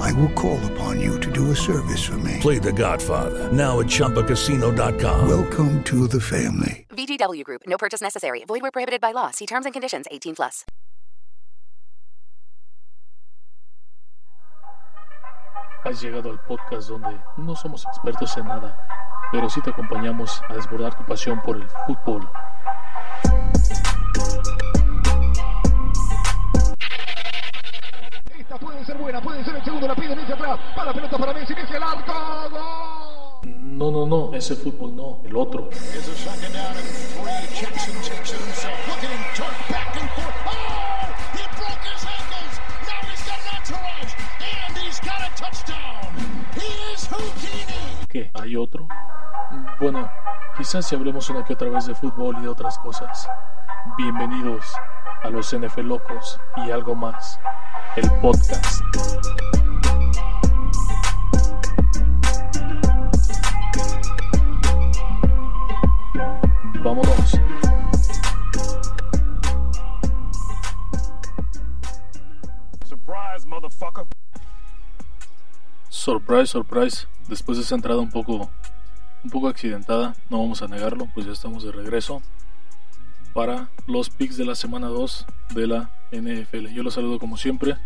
I will call upon you to do a service for me. Play The Godfather now at ChumbaCasino.com. Welcome to the family. VGW Group. No purchase necessary. Void where prohibited by law. See terms and conditions. 18 plus. Has llegado al podcast donde no somos expertos en nada, pero sí te acompañamos a desbordar tu pasión por el fútbol. Buena, puede ser el segundo, la pide Messi atrás, para la pelota para Messi, Messi al arco, ¡gol! No, no, no, ese fútbol no, el otro. ¿Qué? ¿Hay otro? Bueno, quizás si hablemos una que otra vez de fútbol y de otras cosas. Bienvenidos a los NFL Locos y algo más, el podcast. Vámonos. Surprise, motherfucker. Surprise, surprise. Después de esa entrada un poco, un poco accidentada, no vamos a negarlo, pues ya estamos de regreso para los picks de la semana 2 de la NFL. Yo los saludo como siempre.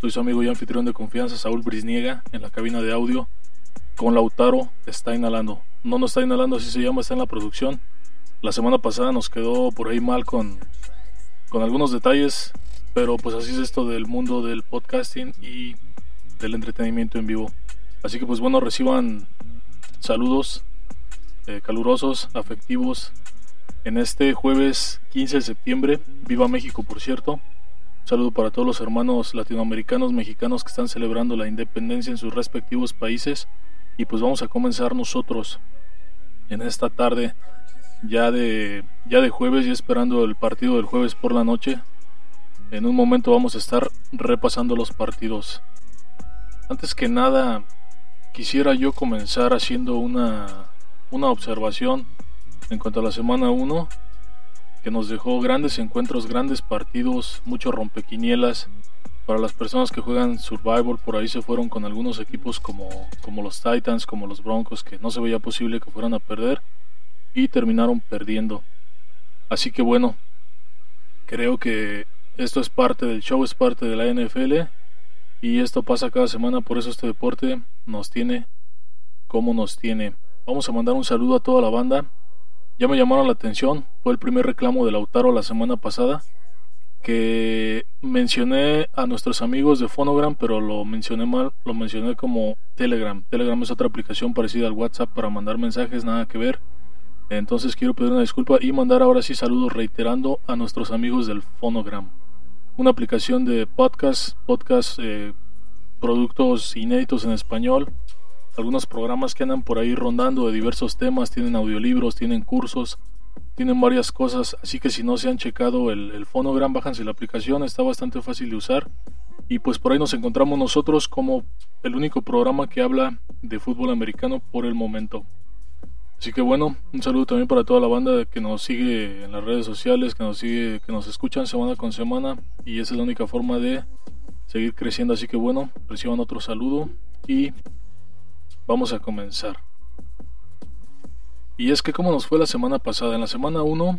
Soy su amigo y anfitrión de confianza, Saúl Brisniega, en la cabina de audio. Con Lautaro está inhalando. No nos está inhalando, así se llama, está en la producción. La semana pasada nos quedó por ahí mal con, con algunos detalles, pero pues así es esto del mundo del podcasting y del entretenimiento en vivo. Así que pues bueno, reciban saludos eh, calurosos, afectivos, en este jueves 15 de septiembre. Viva México, por cierto. Un saludo para todos los hermanos latinoamericanos, mexicanos que están celebrando la independencia en sus respectivos países. Y pues vamos a comenzar nosotros en esta tarde, ya de, ya de jueves, y esperando el partido del jueves por la noche. En un momento vamos a estar repasando los partidos. Antes que nada, quisiera yo comenzar haciendo una, una observación en cuanto a la semana 1, que nos dejó grandes encuentros, grandes partidos, muchos rompequinielas. Para las personas que juegan Survival, por ahí se fueron con algunos equipos como, como los Titans, como los Broncos, que no se veía posible que fueran a perder y terminaron perdiendo. Así que bueno, creo que esto es parte del show, es parte de la NFL y esto pasa cada semana, por eso este deporte nos tiene como nos tiene. Vamos a mandar un saludo a toda la banda ya me llamaron la atención. Fue el primer reclamo de Lautaro la semana pasada. Que mencioné a nuestros amigos de Phonogram, pero lo mencioné mal. Lo mencioné como Telegram. Telegram es otra aplicación parecida al WhatsApp para mandar mensajes, nada que ver. Entonces quiero pedir una disculpa y mandar ahora sí saludos reiterando a nuestros amigos del Phonogram. Una aplicación de podcast, podcast, eh, productos inéditos en español, algunos programas que andan por ahí rondando de diversos temas, tienen audiolibros, tienen cursos, tienen varias cosas, así que si no se han checado el, el Phonogram, bájense la aplicación, está bastante fácil de usar. Y pues por ahí nos encontramos nosotros como el único programa que habla de fútbol americano por el momento. Así que bueno, un saludo también para toda la banda que nos sigue en las redes sociales, que nos sigue, que nos escuchan semana con semana y esa es la única forma de seguir creciendo. Así que bueno, reciban otro saludo y vamos a comenzar. Y es que como nos fue la semana pasada, en la semana 1,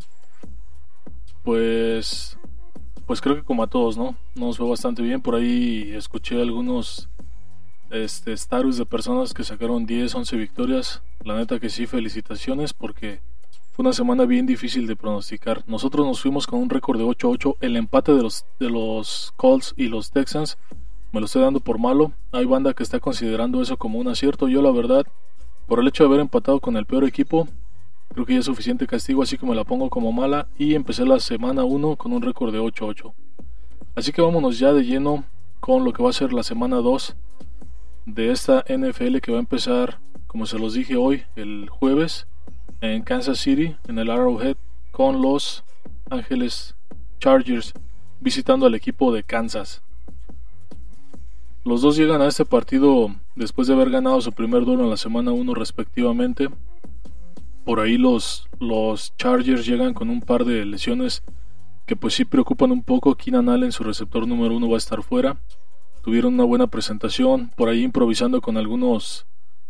pues, pues creo que como a todos, ¿no? Nos fue bastante bien. Por ahí escuché algunos este, de personas que sacaron 10, 11 victorias. La neta que sí, felicitaciones porque fue una semana bien difícil de pronosticar. Nosotros nos fuimos con un récord de 8-8. El empate de los, de los Colts y los Texans me lo estoy dando por malo. Hay banda que está considerando eso como un acierto. Yo la verdad, por el hecho de haber empatado con el peor equipo, creo que ya es suficiente castigo, así que me la pongo como mala y empecé la semana 1 con un récord de 8-8. Así que vámonos ya de lleno con lo que va a ser la semana 2 de esta NFL que va a empezar, como se los dije hoy, el jueves. en Kansas City, en el Arrowhead, con los Ángeles Chargers, visitando al equipo de Kansas. Los dos llegan a este partido después de haber ganado su primer duelo en la semana 1 respectivamente. Por ahí los, los Chargers llegan con un par de lesiones que pues sí preocupan un poco. Keenan Allen, su receptor número uno, va a estar fuera. Tuvieron una buena presentación, por ahí improvisando con algunos,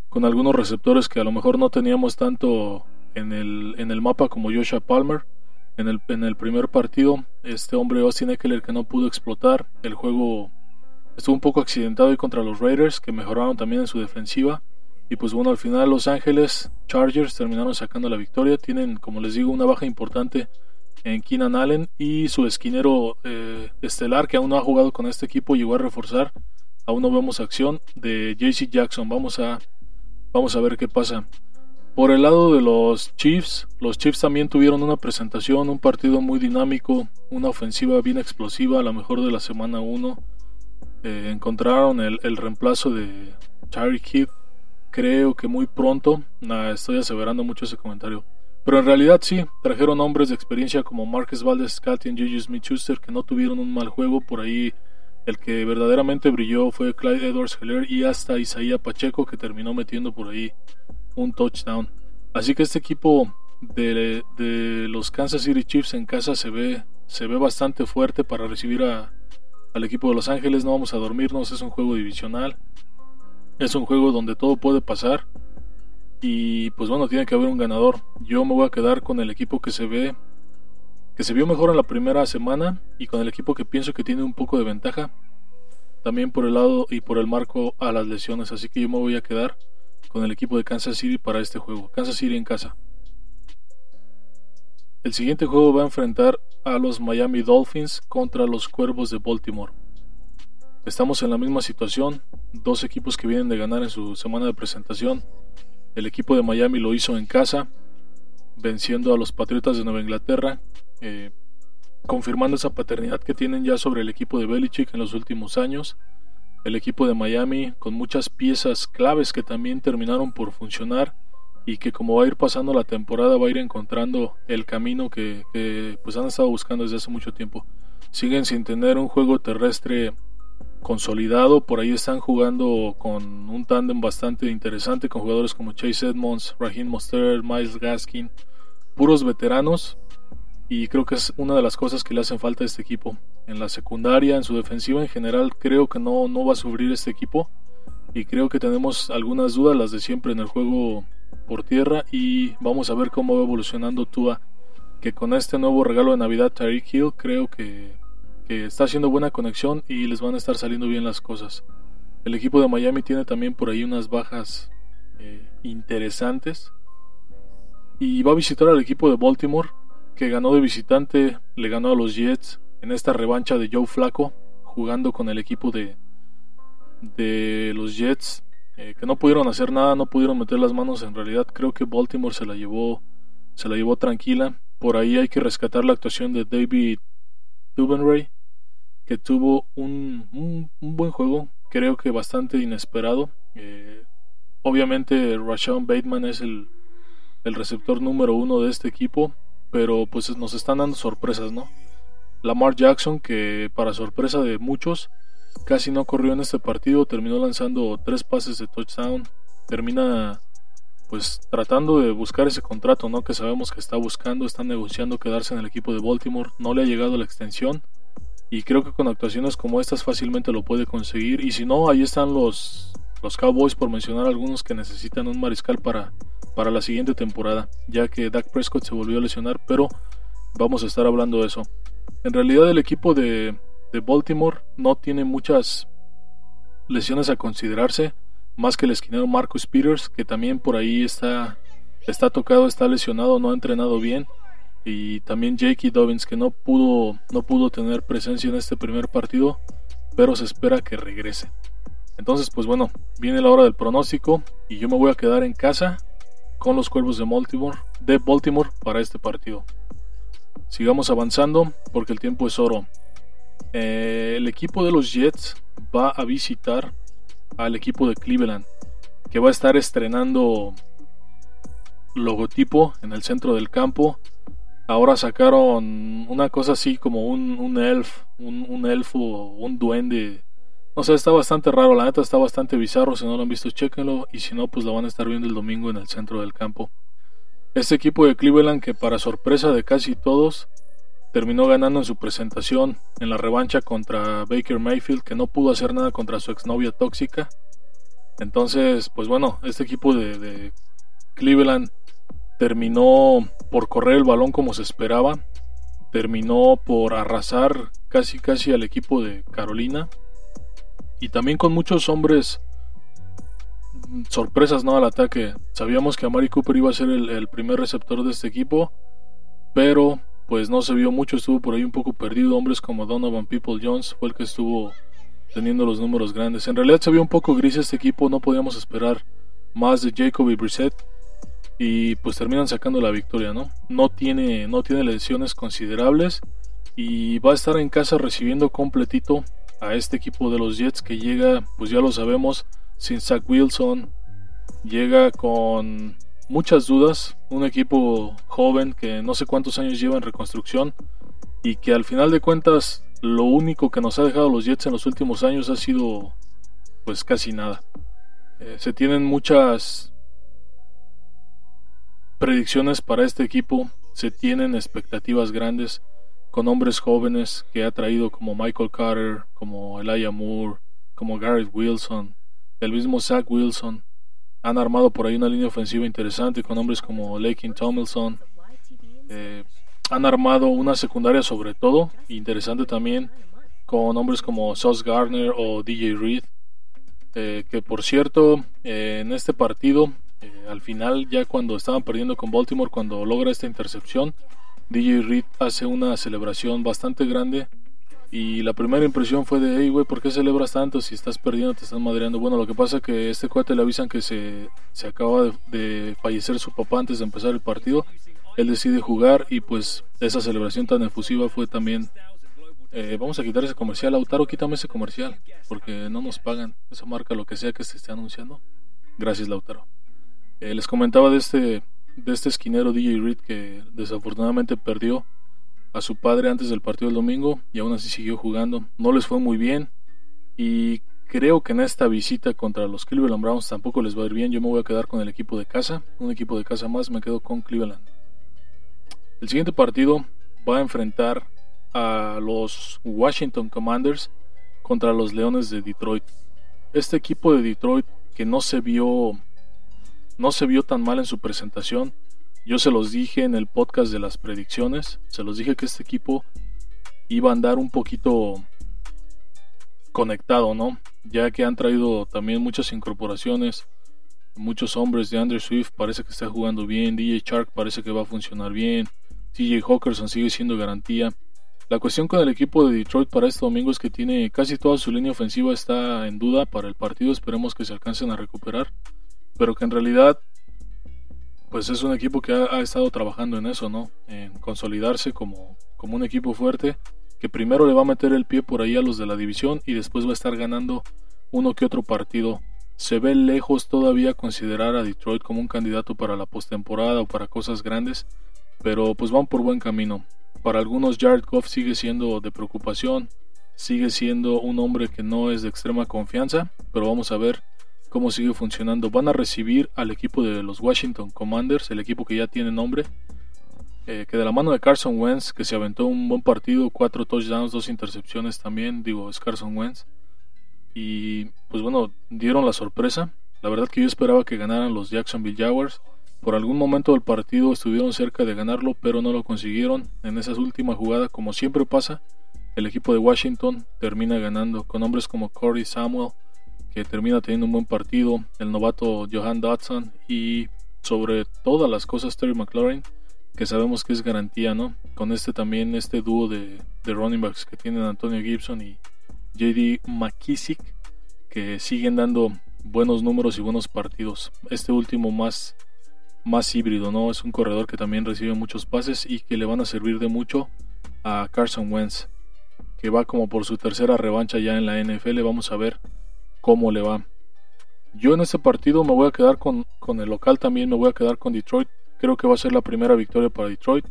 con algunos receptores que a lo mejor no teníamos tanto en el, en el mapa como Joshua Palmer. En el, en el primer partido, este hombre Austin Eckler que no pudo explotar, el juego Estuvo un poco accidentado y contra los Raiders, que mejoraron también en su defensiva. Y pues bueno, al final Los Ángeles Chargers terminaron sacando la victoria. Tienen, como les digo, una baja importante en Keenan Allen y su esquinero eh, estelar, que aún no ha jugado con este equipo, llegó a reforzar. Aún no vemos acción de JC Jackson. Vamos a, vamos a ver qué pasa. Por el lado de los Chiefs, los Chiefs también tuvieron una presentación, un partido muy dinámico, una ofensiva bien explosiva, a la mejor de la semana 1 eh, encontraron el, reemplazo de Tyreek Hill. Creo que muy pronto. estoy aseverando mucho ese comentario. Pero en realidad sí, trajeron hombres de experiencia como Marcus Valdez Scott y Juju Smith Schuster que no tuvieron un mal juego. Por ahí el que verdaderamente brilló fue Clyde Edwards Heller y hasta Isaías Pacheco que terminó metiendo por ahí un touchdown. Así que este equipo de, de, los Kansas City Chiefs en casa se ve, se ve bastante fuerte para recibir a, al equipo de Los Ángeles, no vamos a dormirnos, es un juego divisional, es un juego donde todo puede pasar y pues bueno, tiene que haber un ganador. Yo me voy a quedar con el equipo que se ve que se vio mejor en la primera semana y con el equipo que pienso que tiene un poco de ventaja también por el lado y por el marco a las lesiones, así que yo me voy a quedar con el equipo de Kansas City para este juego. Kansas City en casa. El siguiente juego va a enfrentar a los Miami Dolphins contra los Cuervos de Baltimore. Estamos en la misma situación, dos equipos que vienen de ganar en su semana de presentación. El equipo de Miami lo hizo en casa, venciendo a los Patriotas de Nueva Inglaterra, eh, confirmando esa paternidad que tienen ya sobre el equipo de Belichick en los últimos años. El equipo de Miami con muchas piezas claves que también terminaron por funcionar y que como va a ir pasando la temporada va a ir encontrando el camino que, pues han estado buscando desde hace mucho tiempo. Siguen sin tener un juego terrestre consolidado, por ahí están jugando con un tándem bastante interesante con jugadores como Chase Edmonds, Raheem Mostert, Miles Gaskin, puros veteranos y creo que es una de las cosas que le hacen falta a este equipo. En la secundaria, en su defensiva en general, creo que no, no va a sufrir este equipo y creo que tenemos algunas dudas, las de siempre en el juego por tierra y vamos a ver cómo va evolucionando Tua que con este nuevo regalo de Navidad Tyreek Hill creo que, está haciendo buena conexión y les van a estar saliendo bien las cosas. El equipo de Miami tiene también por ahí unas bajas eh, interesantes y va a visitar al equipo de Baltimore que ganó de visitante, le ganó a los Jets en esta revancha de Joe Flaco jugando con el equipo de, de los Jets eh, que no pudieron hacer nada, no pudieron meter las manos. En realidad creo que Baltimore se la llevó, se la llevó tranquila. Por ahí hay que rescatar la actuación de David Dubenray, que tuvo un, un, buen juego, creo que bastante inesperado. Eh, obviamente Rashawn Bateman es el, el receptor número uno de este equipo, pero pues nos están dando sorpresas, ¿no? Lamar Jackson, que para sorpresa de muchos, Casi no corrió en este partido, terminó lanzando tres pases de touchdown. Termina pues tratando de buscar ese contrato, ¿no? Que sabemos que está buscando, está negociando quedarse en el equipo de Baltimore. No le ha llegado la extensión y creo que con actuaciones como estas fácilmente lo puede conseguir. Y si no, ahí están los, los Cowboys por mencionar algunos que necesitan un mariscal para, para la siguiente temporada, ya que Dak Prescott se volvió a lesionar, pero vamos a estar hablando de eso. En realidad el equipo de, de Baltimore no tiene muchas lesiones a considerarse, más que el esquinero Marcus Peters, que también por ahí está, está tocado, está lesionado, no ha entrenado bien. Y también Jakey Dobbins, que no pudo, no pudo tener presencia en este primer partido, pero se espera que regrese. Entonces, pues bueno, viene la hora del pronóstico y yo me voy a quedar en casa con los cuervos de Baltimore, de Baltimore para este partido. Sigamos avanzando porque el tiempo es oro. Eh, el equipo de los Jets va a visitar al equipo de Cleveland, que va a estar estrenando logotipo en el centro del campo. Ahora sacaron una cosa así como un, elf, un, elfo, un duende. No sé, está bastante raro, la neta está bastante bizarro. Si no lo han visto, chequenlo. Y si no, pues lo van a estar viendo el domingo en el centro del campo. Este equipo de Cleveland, que para sorpresa de casi todos, terminó ganando en su presentación en la revancha contra Baker Mayfield, que no pudo hacer nada contra su exnovia tóxica. Entonces, pues bueno, este equipo de, Cleveland terminó por correr el balón como se esperaba, terminó por arrasar casi casi al equipo de Carolina y también con muchos hombres sorpresas no al ataque. Sabíamos que Amari Cooper iba a ser el primer receptor de este equipo, pero pues no se vio mucho, estuvo por ahí un poco perdido. Hombres como Donovan People Jones fue el que estuvo teniendo los números grandes. En realidad se vio un poco gris este equipo, no podíamos esperar más de Jacob y Brissett y pues terminan sacando la victoria, ¿no? No tiene no tiene lesiones considerables y va a estar en casa recibiendo completito a este equipo de los Jets que llega, pues ya lo sabemos, sin Zach Wilson, llega con muchas dudas, un equipo joven que no sé cuántos años lleva en reconstrucción y que al final de cuentas lo único que nos ha dejado los Jets en los últimos años ha sido pues casi nada. Eh, se tienen muchas predicciones para este equipo, se tienen expectativas grandes con hombres jóvenes que ha traído como Michael Carter, como Elijah Moore, como Garrett Wilson, el mismo Zach Wilson, han armado por ahí una línea ofensiva interesante con hombres como Lakin Tomlinson. Eh, han armado una secundaria sobre todo, interesante también, con hombres como Sauce Gardner o DJ Reed. Eh, que por cierto, eh, en este partido, al final, ya cuando estaban perdiendo con Baltimore, cuando logra esta intercepción, DJ Reed hace una celebración bastante grande y la primera impresión fue de, hey, güey, ¿por qué celebras tanto si estás perdiendo, te estás madreando? Bueno, lo que pasa es que este cuate le avisan que se, se acaba de, fallecer su papá antes de empezar el partido. Él decide jugar y pues esa celebración tan efusiva fue también... Eh, vamos a quitar ese comercial. Lautaro, quítame ese comercial porque no nos pagan. Esa marca, lo que sea que se esté anunciando. Gracias, Lautaro. Eh, les comentaba de este, de este esquinero DJ Reed que desafortunadamente perdió a su padre antes del partido del domingo y aún así siguió jugando. No les fue muy bien y creo que en esta visita contra los Cleveland Browns tampoco les va a ir bien. Yo me voy a quedar con el equipo de casa, un equipo de casa más, me quedo con Cleveland. El siguiente partido va a enfrentar a los Washington Commanders contra los Leones de Detroit. Este equipo de Detroit que no se vio no se vio tan mal en su presentación yo se los dije en el podcast de las predicciones, se los dije que este equipo iba a andar un poquito conectado, ¿no? Ya que han traído también muchas incorporaciones, muchos hombres de Andrew Swift parece que está jugando bien, DJ Shark parece que va a funcionar bien, TJ Hawkerson sigue siendo garantía. La cuestión con el equipo de Detroit para este domingo es que tiene casi toda su línea ofensiva está en duda para el partido, esperemos que se alcancen a recuperar, pero que en realidad pues es un equipo que ha, estado trabajando en eso, ¿no? En consolidarse como, como un equipo fuerte que primero le va a meter el pie por ahí a los de la división y después va a estar ganando uno que otro partido. Se ve lejos todavía considerar a Detroit como un candidato para la postemporada o para cosas grandes, pero pues van por buen camino. Para algunos Jared Goff sigue siendo de preocupación, sigue siendo un hombre que no es de extrema confianza, pero vamos a ver cómo sigue funcionando. Van a recibir al equipo de los Washington Commanders, el equipo que ya tiene nombre. Eh, que de la mano de Carson Wentz, que se aventó un buen partido, cuatro touchdowns, dos intercepciones también, digo, es Carson Wentz. Y pues bueno, dieron la sorpresa. La verdad que yo esperaba que ganaran los Jacksonville Jaguars. Por algún momento del partido estuvieron cerca de ganarlo, pero no lo consiguieron. En esa última jugada, como siempre pasa, el equipo de Washington termina ganando con hombres como Corey Samuel, que termina teniendo un buen partido, el novato Johan Dodson y sobre todas las cosas Terry McLaurin, que sabemos que es garantía, ¿no? Con este también, este dúo de, de running backs que tienen Antonio Gibson y JD McKissick, que siguen dando buenos números y buenos partidos. Este último más, más híbrido, ¿no? Es un corredor que también recibe muchos pases y que le van a servir de mucho a Carson Wentz, que va como por su tercera revancha ya en la NFL. Vamos a ver cómo le va. Yo en este partido me voy a quedar con, el local también, me voy a quedar con Detroit. Creo que va a ser la primera victoria para Detroit.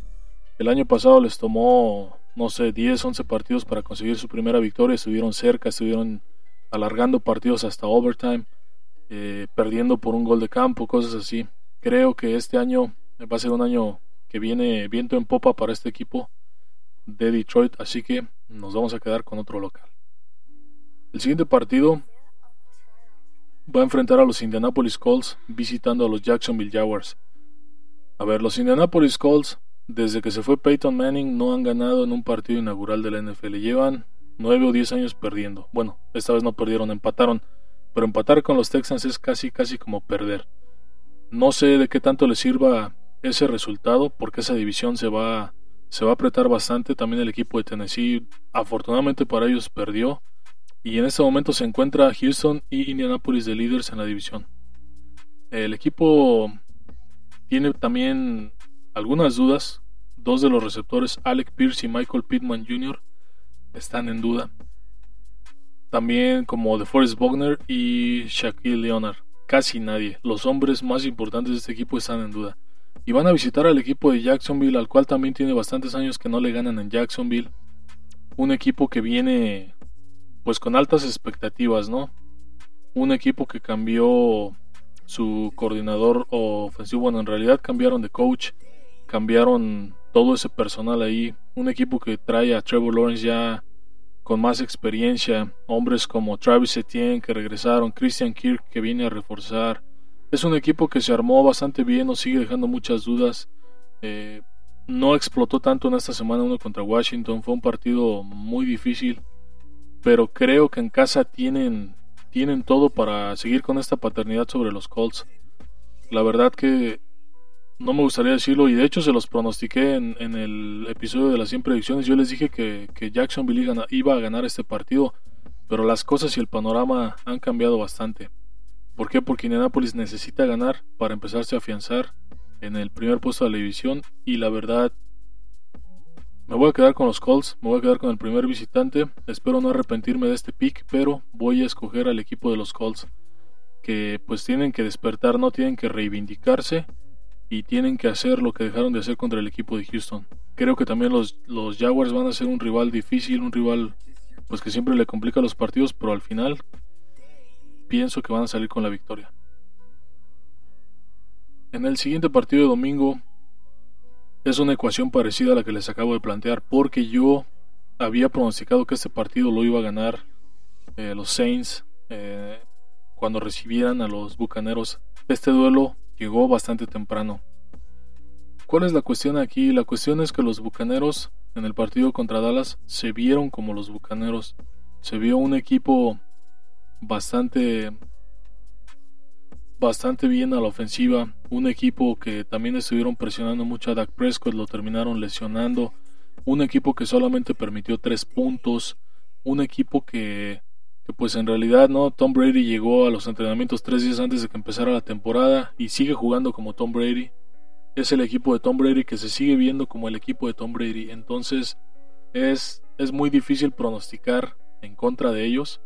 El año pasado les tomó, no sé, 10, 11 partidos para conseguir su primera victoria. Estuvieron cerca, estuvieron alargando partidos hasta overtime, eh, perdiendo por un gol de campo, cosas así. Creo que este año va a ser un año que viene viento en popa para este equipo de Detroit, así que nos vamos a quedar con otro local. El siguiente partido va a enfrentar a los Indianapolis Colts visitando a los Jacksonville Jaguars. A ver, los Indianapolis Colts, desde que se fue Peyton Manning, no han ganado en un partido inaugural de la NFL. Llevan 9 o 10 años perdiendo. Bueno, esta vez no perdieron, empataron. Pero empatar con los Texans es casi, casi como perder. No sé de qué tanto les sirva ese resultado, porque esa división se va, se va a apretar bastante. También el equipo de Tennessee, afortunadamente para ellos, perdió. Y en este momento se encuentra Houston y Indianapolis de líderes en la división. El equipo tiene también algunas dudas. Dos de los receptores, Alec Pierce y Michael Pittman Jr., están en duda. También como de Forrest Wagner y Shaquille Leonard. Casi nadie. Los hombres más importantes de este equipo están en duda. Y van a visitar al equipo de Jacksonville, al cual también tiene bastantes años que no le ganan en Jacksonville. Un equipo que viene pues con altas expectativas, ¿no? Un equipo que cambió su coordinador ofensivo. Bueno, en realidad cambiaron de coach, cambiaron todo ese personal ahí. Un equipo que trae a Trevor Lawrence ya con más experiencia. Hombres como Travis Etienne que regresaron, Christian Kirk que viene a reforzar. Es un equipo que se armó bastante bien, nos sigue dejando muchas dudas. Eh, no explotó tanto en esta semana uno contra Washington, fue un partido muy difícil, pero creo que en casa tienen, tienen todo para seguir con esta paternidad sobre los Colts. La verdad que no me gustaría decirlo y de hecho se los pronostiqué en, el episodio de las 100 predicciones. Yo les dije que, que Jacksonville iba a ganar este partido, pero las cosas y el panorama han cambiado bastante. ¿Por qué? Porque Indianapolis necesita ganar para empezarse a afianzar en el primer puesto de la división y la verdad me voy a quedar con los Colts, me voy a quedar con el primer visitante. Espero no arrepentirme de este pick, pero voy a escoger al equipo de los Colts que pues tienen que despertar, no tienen que reivindicarse y tienen que hacer lo que dejaron de hacer contra el equipo de Houston. Creo que también los, los Jaguars van a ser un rival difícil, un rival pues que siempre le complica los partidos, pero al final pienso que van a salir con la victoria. En el siguiente partido de domingo es una ecuación parecida a la que les acabo de plantear porque yo había pronosticado que este partido lo iba a ganar eh, los Saints eh, cuando recibieran a los Bucaneros. Este duelo llegó bastante temprano. ¿Cuál es la cuestión aquí? La cuestión es que los Bucaneros en el partido contra Dallas se vieron como los Bucaneros. Se vio un equipo bastante bastante bien a la ofensiva, un equipo que también estuvieron presionando mucho a Dak Prescott, lo terminaron lesionando, un equipo que solamente permitió tres puntos, un equipo que, pues en realidad no, Tom Brady llegó a los entrenamientos tres días antes de que empezara la temporada y sigue jugando como Tom Brady, es el equipo de Tom Brady que se sigue viendo como el equipo de Tom Brady, entonces es, es muy difícil pronosticar en contra de ellos,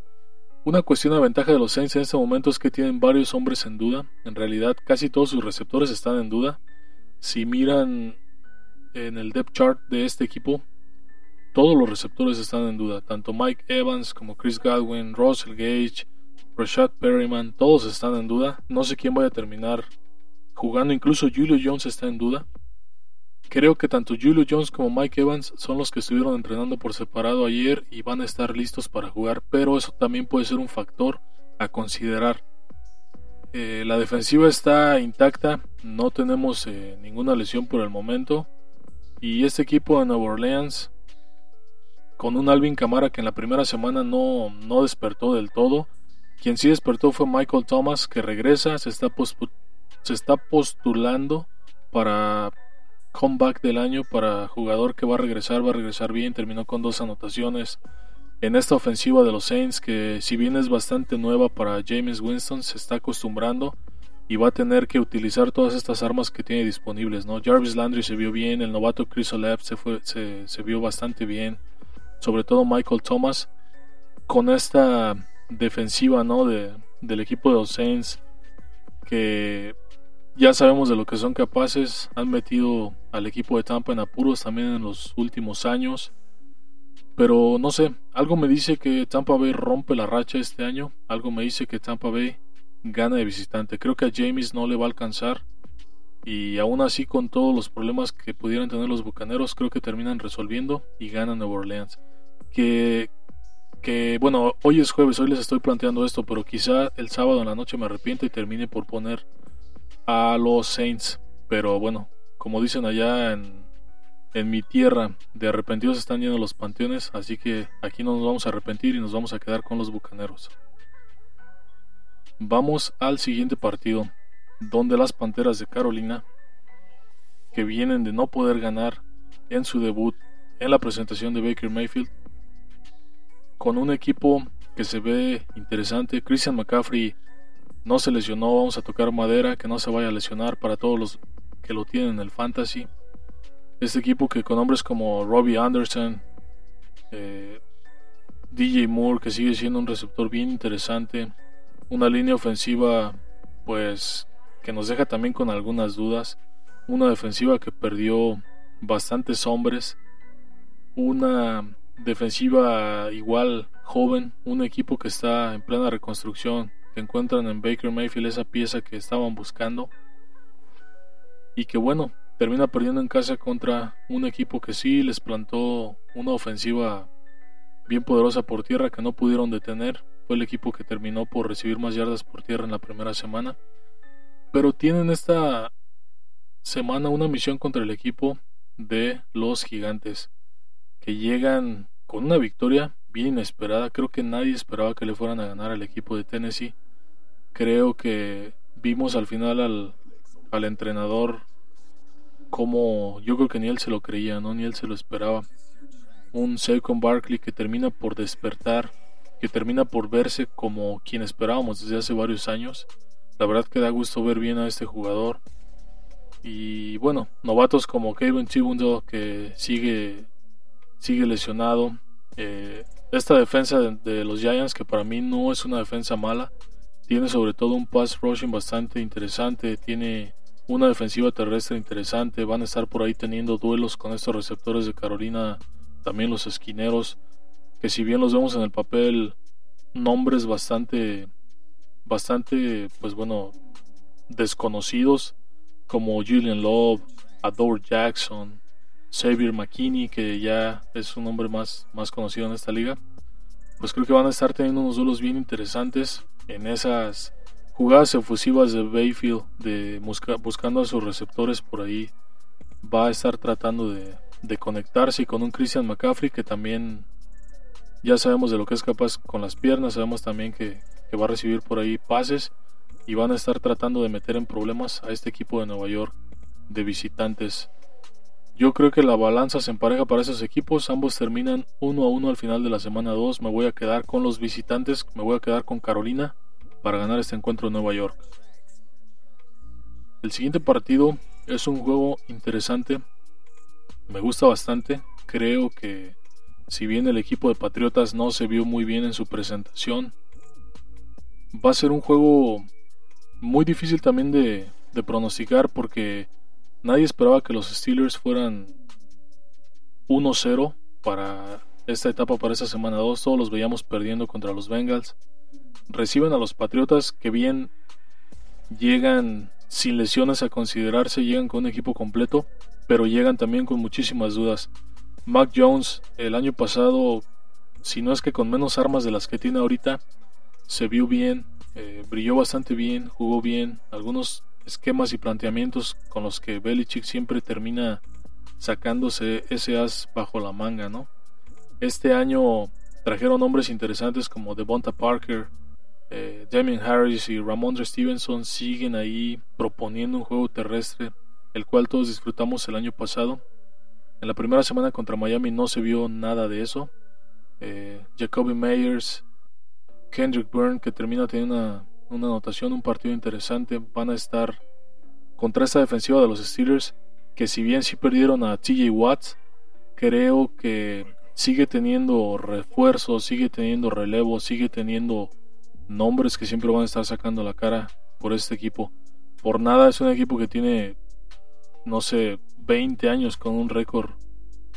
una cuestión de ventaja de los Saints en este momento es que tienen varios hombres en duda. En realidad, casi todos sus receptores están en duda. Si miran en el depth chart de este equipo, todos los receptores están en duda. Tanto Mike Evans como Chris Godwin, Russell Gage, Rashad Perryman, todos están en duda. No sé quién vaya a terminar jugando. Incluso Julio Jones está en duda. Creo que tanto Julio Jones como Mike Evans son los que estuvieron entrenando por separado ayer y van a estar listos para jugar, pero eso también puede ser un factor a considerar. Eh, la defensiva está intacta, no tenemos eh, ninguna lesión por el momento. Y este equipo de Nueva Orleans, con un Alvin Camara que en la primera semana no, no despertó del todo, quien sí despertó fue Michael Thomas, que regresa, se está, se está postulando para comeback del año para jugador que va a regresar, va a regresar bien, terminó con dos anotaciones en esta ofensiva de los Saints que si bien es bastante nueva para James Winston, se está acostumbrando y va a tener que utilizar todas estas armas que tiene disponibles, ¿no? Jarvis Landry se vio bien, el novato Chris Olave se, fue, se, se vio bastante bien, sobre todo Michael Thomas con esta defensiva, ¿no? De, del equipo de los Saints que ya sabemos de lo que son capaces. Han metido al equipo de Tampa en apuros también en los últimos años. Pero no sé, algo me dice que Tampa Bay rompe la racha este año. Algo me dice que Tampa Bay gana de visitante. Creo que a James no le va a alcanzar. Y aún así, con todos los problemas que pudieran tener los bucaneros, creo que terminan resolviendo y ganan Nueva Orleans. Que, que, bueno, hoy es jueves, hoy les estoy planteando esto, pero quizá el sábado en la noche me arrepiento y termine por poner a los Saints. Pero bueno, como dicen allá en, en mi tierra, de arrepentidos están llenos los panteones, así que aquí no nos vamos a arrepentir y nos vamos a quedar con los bucaneros. Vamos al siguiente partido, donde las Panteras de Carolina, que vienen de no poder ganar en su debut en la presentación de Baker Mayfield, con un equipo que se ve interesante. Christian McCaffrey no se lesionó, vamos a tocar madera, que no se vaya a lesionar para todos los que lo tienen en el fantasy. Este equipo que con hombres como Robbie Anderson, eh, DJ Moore, que sigue siendo un receptor bien interesante, una línea ofensiva pues que nos deja también con algunas dudas, una defensiva que perdió bastantes hombres, una defensiva igual joven, un equipo que está en plena reconstrucción, que encuentran en Baker Mayfield esa pieza que estaban buscando y que bueno, termina perdiendo en casa contra un equipo que sí les plantó una ofensiva bien poderosa por tierra que no pudieron detener. Fue el equipo que terminó por recibir más yardas por tierra en la primera semana. Pero tienen esta semana una misión contra el equipo de los gigantes que llegan con una victoria bien inesperada. Creo que nadie esperaba que le fueran a ganar al equipo de Tennessee. Creo que vimos al final al, al entrenador como yo creo que ni él se lo creía, ¿no? Ni él se lo esperaba. Un Saquon Barkley que termina por despertar, que termina por verse como quien esperábamos desde hace varios años. La verdad que da gusto ver bien a este jugador. Y bueno, novatos como Kevin Chibundo que sigue sigue lesionado. Eh, esta defensa de, los Giants, que para mí no es una defensa mala, tiene sobre todo un pass rushing bastante interesante, tiene una defensiva terrestre interesante, van a estar por ahí teniendo duelos con estos receptores de Carolina, también los esquineros, que si bien los vemos en el papel, nombres bastante, bastante, pues bueno, desconocidos, como Julian Love, Adore Jackson, Xavier McKinney, que ya es un hombre más, más conocido en esta liga, pues creo que van a estar teniendo unos duelos bien interesantes en esas jugadas efusivas de Bayfield, de buscando a sus receptores por ahí. Va a estar tratando de, conectarse con un Christian McCaffrey que también ya sabemos de lo que es capaz con las piernas, sabemos también que, que va a recibir por ahí pases y van a estar tratando de meter en problemas a este equipo de Nueva York de visitantes. Yo creo que la balanza se empareja para esos equipos. Ambos terminan uno a uno al final de la semana 2. Me voy a quedar con los visitantes. Me voy a quedar con Carolina para ganar este encuentro en Nueva York. El siguiente partido es un juego interesante. Me gusta bastante. Creo que si bien el equipo de Patriotas no se vio muy bien en su presentación, va a ser un juego muy difícil también de, de pronosticar porque Nadie esperaba que los Steelers fueran 1-0 para esta etapa, para esta semana 2. Todos los veíamos perdiendo contra los Bengals. Reciben a los Patriotas que bien llegan sin lesiones a considerarse, llegan con un equipo completo, pero llegan también con muchísimas dudas. Mac Jones el año pasado, si no es que con menos armas de las que tiene ahorita, se vio bien, eh, brilló bastante bien, jugó bien. Algunos esquemas y planteamientos con los que Belichick siempre termina sacándose ese as bajo la manga, ¿no? Este año trajeron hombres interesantes como Devonta Parker, eh, Damien Harris y Ramondre Stevenson siguen ahí proponiendo un juego terrestre, el cual todos disfrutamos el año pasado. En la primera semana contra Miami no se vio nada de eso. Eh, Jacoby Meyers, Kendrick Byrne, que termina teniendo una una anotación, un partido interesante. Van a estar contra esta defensiva de los Steelers, que si bien sí perdieron a TJ Watts, creo que sigue teniendo refuerzos, sigue teniendo relevo, sigue teniendo nombres que siempre van a estar sacando la cara por este equipo. por nada es un equipo que tiene, no sé, 20 años con un récord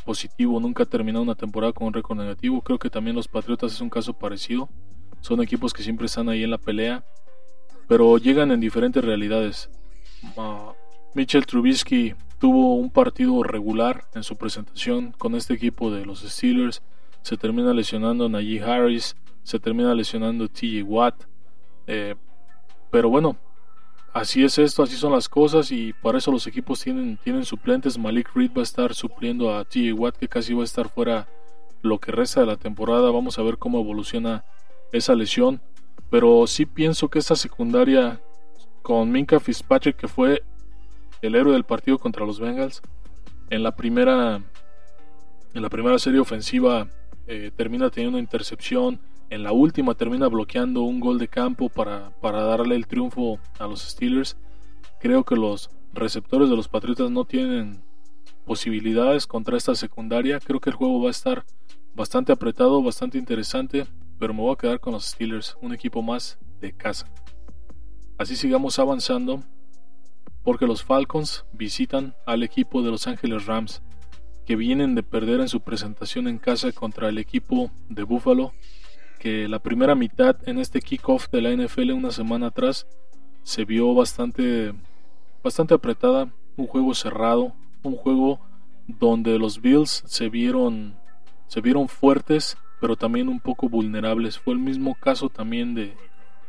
positivo, nunca ha terminado una temporada con un récord negativo. Creo que también los Patriotas es un caso parecido. Son equipos que siempre están ahí en la pelea, pero llegan en diferentes realidades. Uh, Mitchell Trubisky tuvo un partido regular en su presentación con este equipo de los Steelers. Se termina lesionando Najee Harris, se termina lesionando TJ Watt. Eh, pero bueno, así es esto, así son las cosas y para eso los equipos tienen, tienen suplentes. Malik Reed va a estar supliendo a TJ Watt que casi va a estar fuera lo que resta de la temporada. Vamos a ver cómo evoluciona esa lesión. Pero sí pienso que esta secundaria con Minka Fitzpatrick que fue el héroe del partido contra los Bengals en la primera en la primera serie ofensiva eh, termina teniendo una intercepción en la última termina bloqueando un gol de campo para, para darle el triunfo a los Steelers. Creo que los receptores de los Patriotas no tienen posibilidades contra esta secundaria. Creo que el juego va a estar bastante apretado, bastante interesante, pero me voy a quedar con los Steelers, un equipo más de casa. Así sigamos avanzando, porque los Falcons visitan al equipo de Los Ángeles Rams, que vienen de perder en su presentación en casa contra el equipo de Buffalo que la primera mitad en este kickoff de la NFL una semana atrás se vio bastante, bastante apretada, un juego cerrado, un juego donde los Bills se vieron, se vieron fuertes, pero también un poco vulnerables. Fue el mismo caso también de,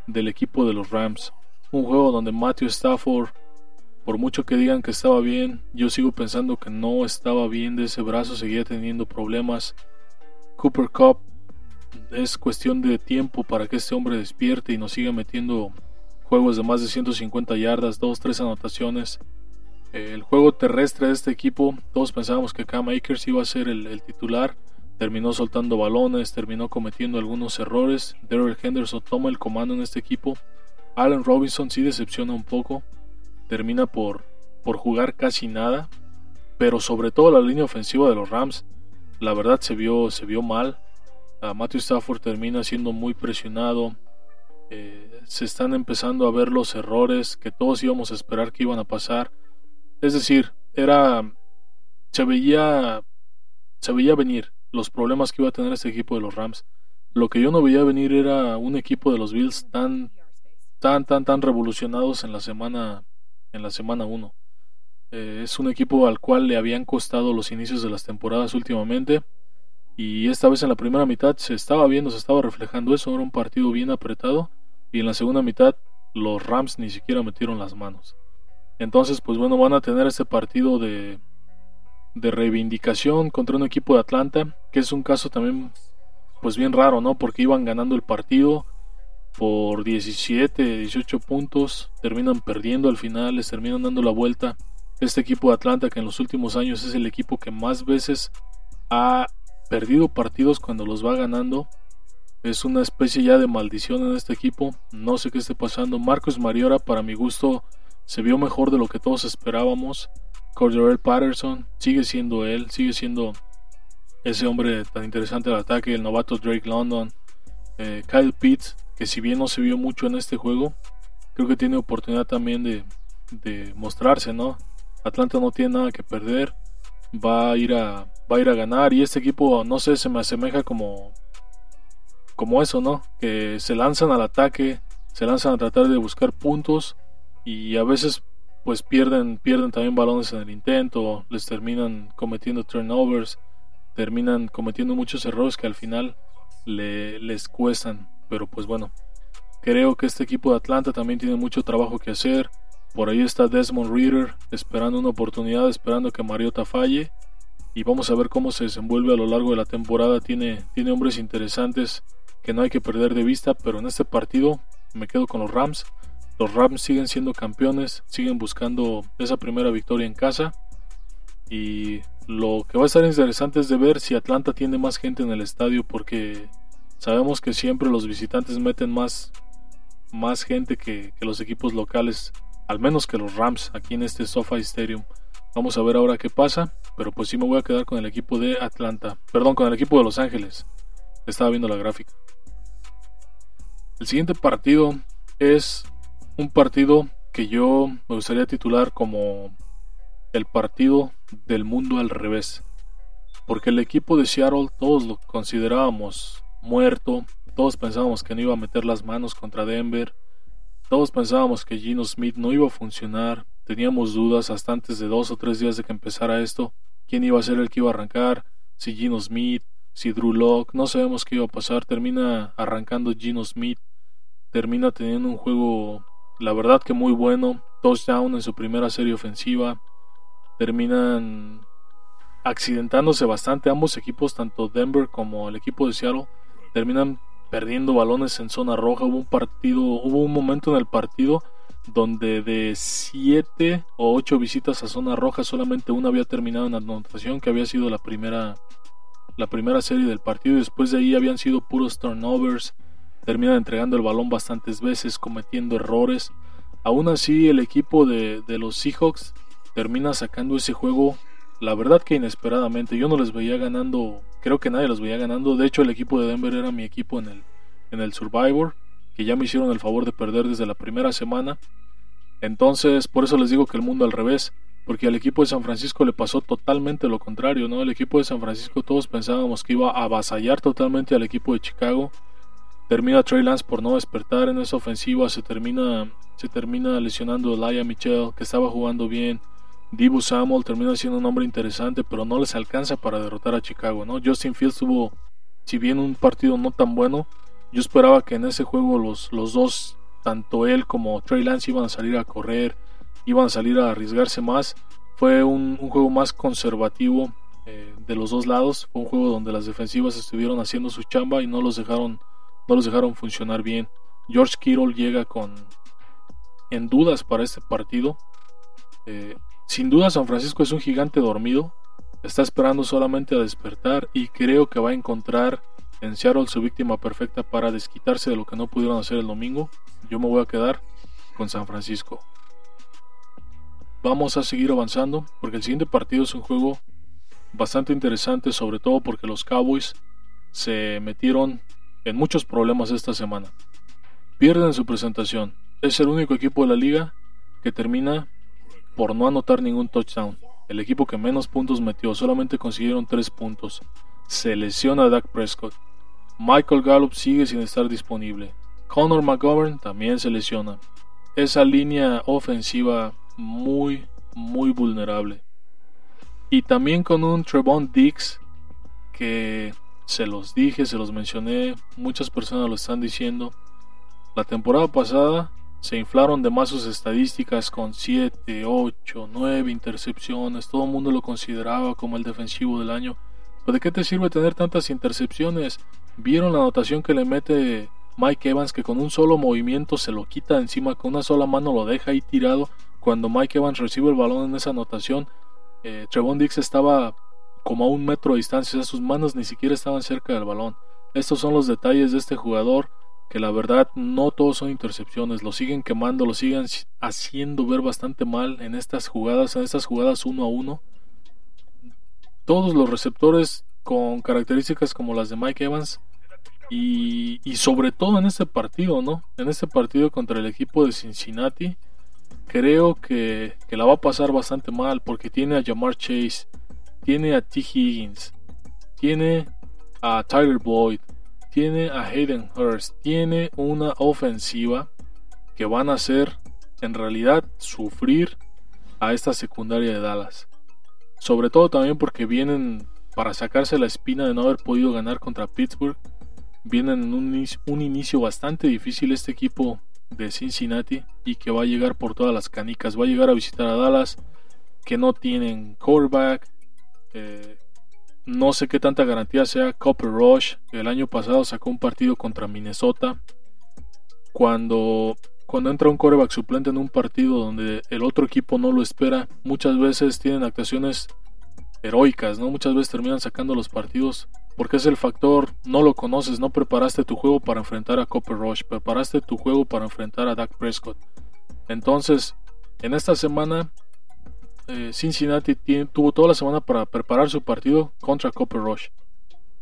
del equipo de los Rams. Un juego donde Matthew Stafford, por mucho que digan que estaba bien, yo sigo pensando que no estaba bien de ese brazo, seguía teniendo problemas. Cooper Cup es cuestión de tiempo para que este hombre despierte y nos siga metiendo juegos de más de 150 yardas, 2-3 anotaciones. El juego terrestre de este equipo, todos pensábamos que Cam Akers iba a ser el, titular. Terminó soltando balones, terminó cometiendo algunos errores. Derek Henderson toma el comando en este equipo. Allen Robinson sí decepciona un poco. Termina por, por jugar casi nada. Pero sobre todo la línea ofensiva de los Rams, la verdad se vio, se vio mal. Matthew Stafford termina siendo muy presionado. Eh, se están empezando a ver los errores que todos íbamos a esperar que iban a pasar. Es decir, era se veía se veía venir los problemas que iba a tener este equipo de los Rams. Lo que yo no veía venir era un equipo de los Bills tan tan tan tan revolucionados en la semana en la semana 1. Eh, es un equipo al cual le habían costado los inicios de las temporadas últimamente y esta vez en la primera mitad se estaba viendo, se estaba reflejando eso, era un partido bien apretado y en la segunda mitad los Rams ni siquiera metieron las manos. Entonces, pues bueno, van a tener este partido de, de reivindicación contra un equipo de Atlanta, que es un caso también pues bien raro, ¿no? Porque iban ganando el partido por 17, 18 puntos, terminan perdiendo al final, les terminan dando la vuelta. Este equipo de Atlanta que en los últimos años es el equipo que más veces ha perdido partidos cuando los va ganando. Es una especie ya de maldición en este equipo. No sé qué esté pasando. Marcos Mariora, para mi gusto, se vio mejor de lo que todos esperábamos. Cordero Patterson sigue siendo él, sigue siendo ese hombre tan interesante del ataque. El novato Drake London. Eh, Kyle Pitts, que si bien no se vio mucho en este juego, creo que tiene oportunidad también de, de mostrarse, ¿no? Atlanta no tiene nada que perder va a ir a va a ir a ganar y este equipo no sé se me asemeja como como eso no que se lanzan al ataque se lanzan a tratar de buscar puntos y a veces pues pierden pierden también balones en el intento les terminan cometiendo turnovers terminan cometiendo muchos errores que al final le, les cuestan pero pues bueno creo que este equipo de Atlanta también tiene mucho trabajo que hacer por ahí está Desmond Reader esperando una oportunidad, esperando que Mariota falle. Y vamos a ver cómo se desenvuelve a lo largo de la temporada. Tiene, tiene hombres interesantes que no hay que perder de vista, pero en este partido me quedo con los Rams. Los Rams siguen siendo campeones, siguen buscando esa primera victoria en casa. Y lo que va a estar interesante es de ver si Atlanta tiene más gente en el estadio porque sabemos que siempre los visitantes meten más, más gente que, que los equipos locales al menos que los Rams aquí en este SoFi Stadium. Vamos a ver ahora qué pasa, pero pues sí me voy a quedar con el equipo de Atlanta, perdón, con el equipo de Los Ángeles. Estaba viendo la gráfica. El siguiente partido es un partido que yo me gustaría titular como el partido del mundo al revés. Porque el equipo de Seattle todos lo considerábamos muerto, todos pensábamos que no iba a meter las manos contra Denver, todos pensábamos que Gino Smith no iba a funcionar, teníamos dudas hasta antes de dos o tres días de que empezara esto, quién iba a ser el que iba a arrancar, si Gino Smith, si Drew Locke, no sabemos qué iba a pasar, termina arrancando Gino Smith, termina teniendo un juego, la verdad que muy bueno, touchdown en su primera serie ofensiva, terminan accidentándose bastante ambos equipos, tanto Denver como el equipo de Seattle, terminan perdiendo balones en zona roja. Hubo un partido, hubo un momento en el partido donde de 7 o 8 visitas a zona roja solamente una había terminado en anotación, que había sido la primera la primera serie del partido. Después de ahí habían sido puros turnovers. Terminan entregando el balón bastantes veces, cometiendo errores. Aún así, el equipo de, de los Seahawks termina sacando ese juego, la verdad que inesperadamente. Yo no les veía ganando, creo que nadie los veía ganando. De hecho, el equipo de Denver era mi equipo en el, en el Survivor, que ya me hicieron el favor de perder desde la primera semana. Entonces, por eso les digo que el mundo al revés, porque al equipo de San Francisco le pasó totalmente lo contrario, ¿no? El equipo de San Francisco todos pensábamos que iba a avasallar totalmente al equipo de Chicago. Termina Trey Lance por no despertar en esa ofensiva, se termina se termina lesionando Elia Michel, que estaba jugando bien. Dibu Samuel termina siendo un hombre interesante, pero no les alcanza para derrotar a Chicago, ¿no? Justin Fields tuvo, si bien un partido no tan bueno, yo esperaba que en ese juego los, los dos, tanto él como Trey Lance, iban a salir a correr, iban a salir a arriesgarse más. Fue un, un juego más conservativo eh, de los dos lados. Fue un juego donde las defensivas estuvieron haciendo su chamba y no los dejaron, no los dejaron funcionar bien. George Kittle llega con en dudas para este partido. Eh, sin duda San Francisco es un gigante dormido, está esperando solamente a despertar y creo que va a encontrar en Seattle su víctima perfecta para desquitarse de lo que no pudieron hacer el domingo. Yo me voy a quedar con San Francisco. Vamos a seguir avanzando porque el siguiente partido es un juego bastante interesante, sobre todo porque los Cowboys se metieron en muchos problemas esta semana. Pierden su presentación. Es el único equipo de la liga que termina por no anotar ningún touchdown. El equipo que menos puntos metió solamente consiguieron 3 puntos. Se lesiona Dak Prescott. Michael Gallup sigue sin estar disponible. Connor McGovern también se lesiona. Esa línea ofensiva muy, muy vulnerable. Y también con un Trevon Dix que se los dije, se los mencioné, muchas personas lo están diciendo. La temporada pasada se inflaron de más sus estadísticas con 7, 8, 9 intercepciones. Todo el mundo lo consideraba como el defensivo del año. ¿Pero de qué te sirve tener tantas intercepciones? ¿Vieron la anotación que le mete Mike Evans que con un solo movimiento se lo quita encima, con una sola mano lo deja ahí tirado? Cuando Mike Evans recibe el balón en esa anotación, eh, Trevon Dix estaba como a un metro de distancia, sus manos ni siquiera estaban cerca del balón. Estos son los detalles de este jugador que la verdad no todos son intercepciones, lo siguen quemando, lo siguen haciendo ver bastante mal en estas jugadas, en estas jugadas uno a uno. Todos los receptores con características como las de Mike Evans y, sobre todo en este partido, ¿no? En este partido contra el equipo de Cincinnati, creo que, que la va a pasar bastante mal porque tiene a Jamar Chase, tiene a T. Higgins, tiene a Tyler Boyd, tiene a Hayden Hurst, tiene una ofensiva que van a hacer en realidad sufrir a esta secundaria de Dallas. Sobre todo también porque vienen para sacarse la espina de no haber podido ganar contra Pittsburgh. Vienen en un inicio, un inicio bastante difícil este equipo de Cincinnati y que va a llegar por todas las canicas. Va a llegar a visitar a Dallas que no tienen quarterback. Eh, no sé qué tanta garantía sea Copper Rush. El año pasado sacó un partido contra Minnesota. Cuando, cuando entra un coreback suplente en un partido donde el otro equipo no lo espera, muchas veces tienen actuaciones heroicas, ¿no? Muchas veces terminan sacando los partidos porque es el factor, no lo conoces, no preparaste tu juego para enfrentar a Copper Rush, preparaste tu juego para enfrentar a Dak Prescott. Entonces, en esta semana eh, Cincinnati tuvo toda la semana para preparar su partido contra Copper Rush.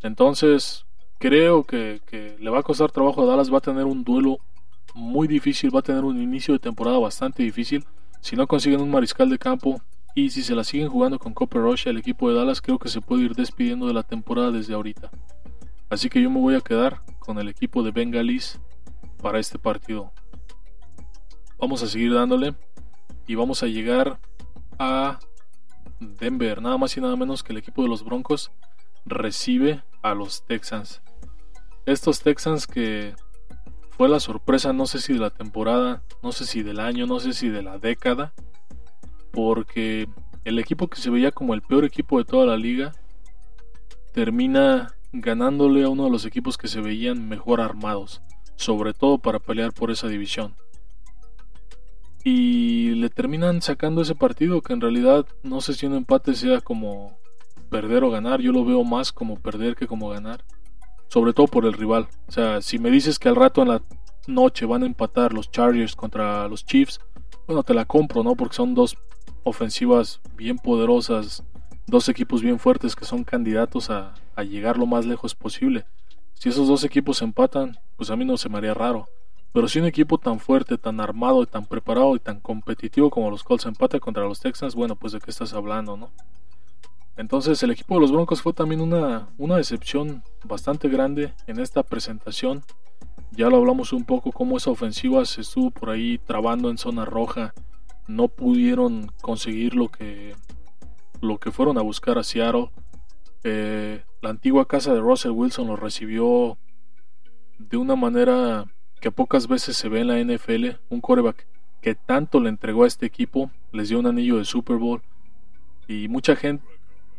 Entonces, creo que, le va a costar trabajo a Dallas. Va a tener un duelo muy difícil, va a tener un inicio de temporada bastante difícil. Si no consiguen un mariscal de campo y si se la siguen jugando con Copper Rush, el equipo de Dallas creo que se puede ir despidiendo de la temporada desde ahorita. Así que yo me voy a quedar con el equipo de Bengalis para este partido. Vamos a seguir dándole y vamos a llegar a Denver, nada más y nada menos que el equipo de los Broncos recibe a los Texans. Estos Texans que fue la sorpresa, no sé si de la temporada, no sé si del año, no sé si de la década, porque el equipo que se veía como el peor equipo de toda la liga termina ganándole a uno de los equipos que se veían mejor armados, sobre todo para pelear por esa división y le terminan sacando ese partido que en realidad no sé si un empate sea como perder o ganar, yo lo veo más como perder que como ganar, sobre todo por el rival. O sea, si me dices que al rato en la noche van a empatar los Chargers contra los Chiefs, bueno, te la compro, ¿no? Porque son dos ofensivas bien poderosas, dos equipos bien fuertes que son candidatos a, a llegar lo más lejos posible. Si esos dos equipos empatan, pues a mí no se me haría raro. Pero si un equipo tan fuerte, tan armado, y tan preparado y tan competitivo como los Colts empata contra los Texans, bueno, pues de qué estás hablando, ¿no? Entonces el equipo de los Broncos fue también una, una decepción bastante grande en esta presentación. Ya lo hablamos un poco cómo esa ofensiva se estuvo por ahí trabando en zona roja. No pudieron conseguir lo que, lo que fueron a buscar a Seattle. Eh, la antigua casa de Russell Wilson lo recibió de una manera que pocas veces se ve en la NFL, un coreback que tanto le entregó a este equipo, les dio un anillo de Super Bowl y mucha gente,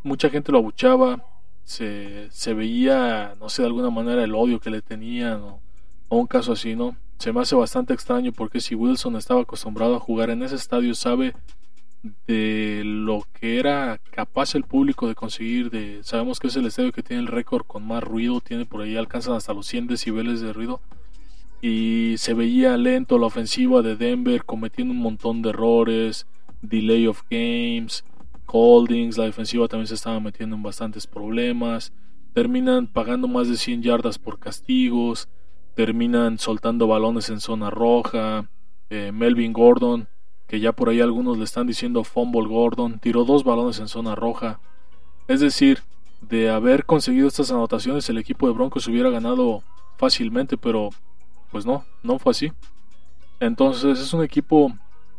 mucha gente lo abuchaba, se, se veía, no sé, de alguna manera el odio que le tenían o, un caso así, ¿no? Se me hace bastante extraño porque si Wilson estaba acostumbrado a jugar en ese estadio, sabe de lo que era capaz el público de conseguir de sabemos que es el estadio que tiene el récord con más ruido tiene por ahí alcanzan hasta los 100 decibeles de ruido y se veía lento la ofensiva de Denver cometiendo un montón de errores, delay of games, holdings, la defensiva también se estaba metiendo en bastantes problemas, terminan pagando más de 100 yardas por castigos, terminan soltando balones en zona roja, eh, Melvin Gordon, que ya por ahí algunos le están diciendo fumble Gordon, tiró dos balones en zona roja, es decir, de haber conseguido estas anotaciones el equipo de Broncos hubiera ganado fácilmente, pero pues no, no fue así. Entonces es un equipo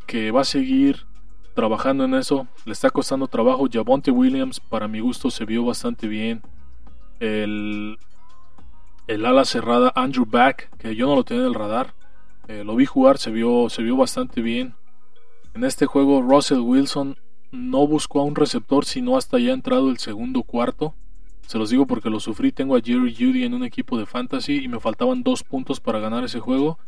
que va a seguir trabajando en eso. Le está costando trabajo. Javonte Williams, para mi gusto, se vio bastante bien. El, ala cerrada Andrew Back, que yo no lo tenía en el radar. Eh, lo vi jugar, se vio, se vio bastante bien. En este juego, Russell Wilson no buscó a un receptor, sino hasta ya entrado el segundo cuarto. Se los digo porque lo sufrí. Tengo a Jerry Judy en un equipo de fantasy y me faltaban dos puntos para ganar ese juego.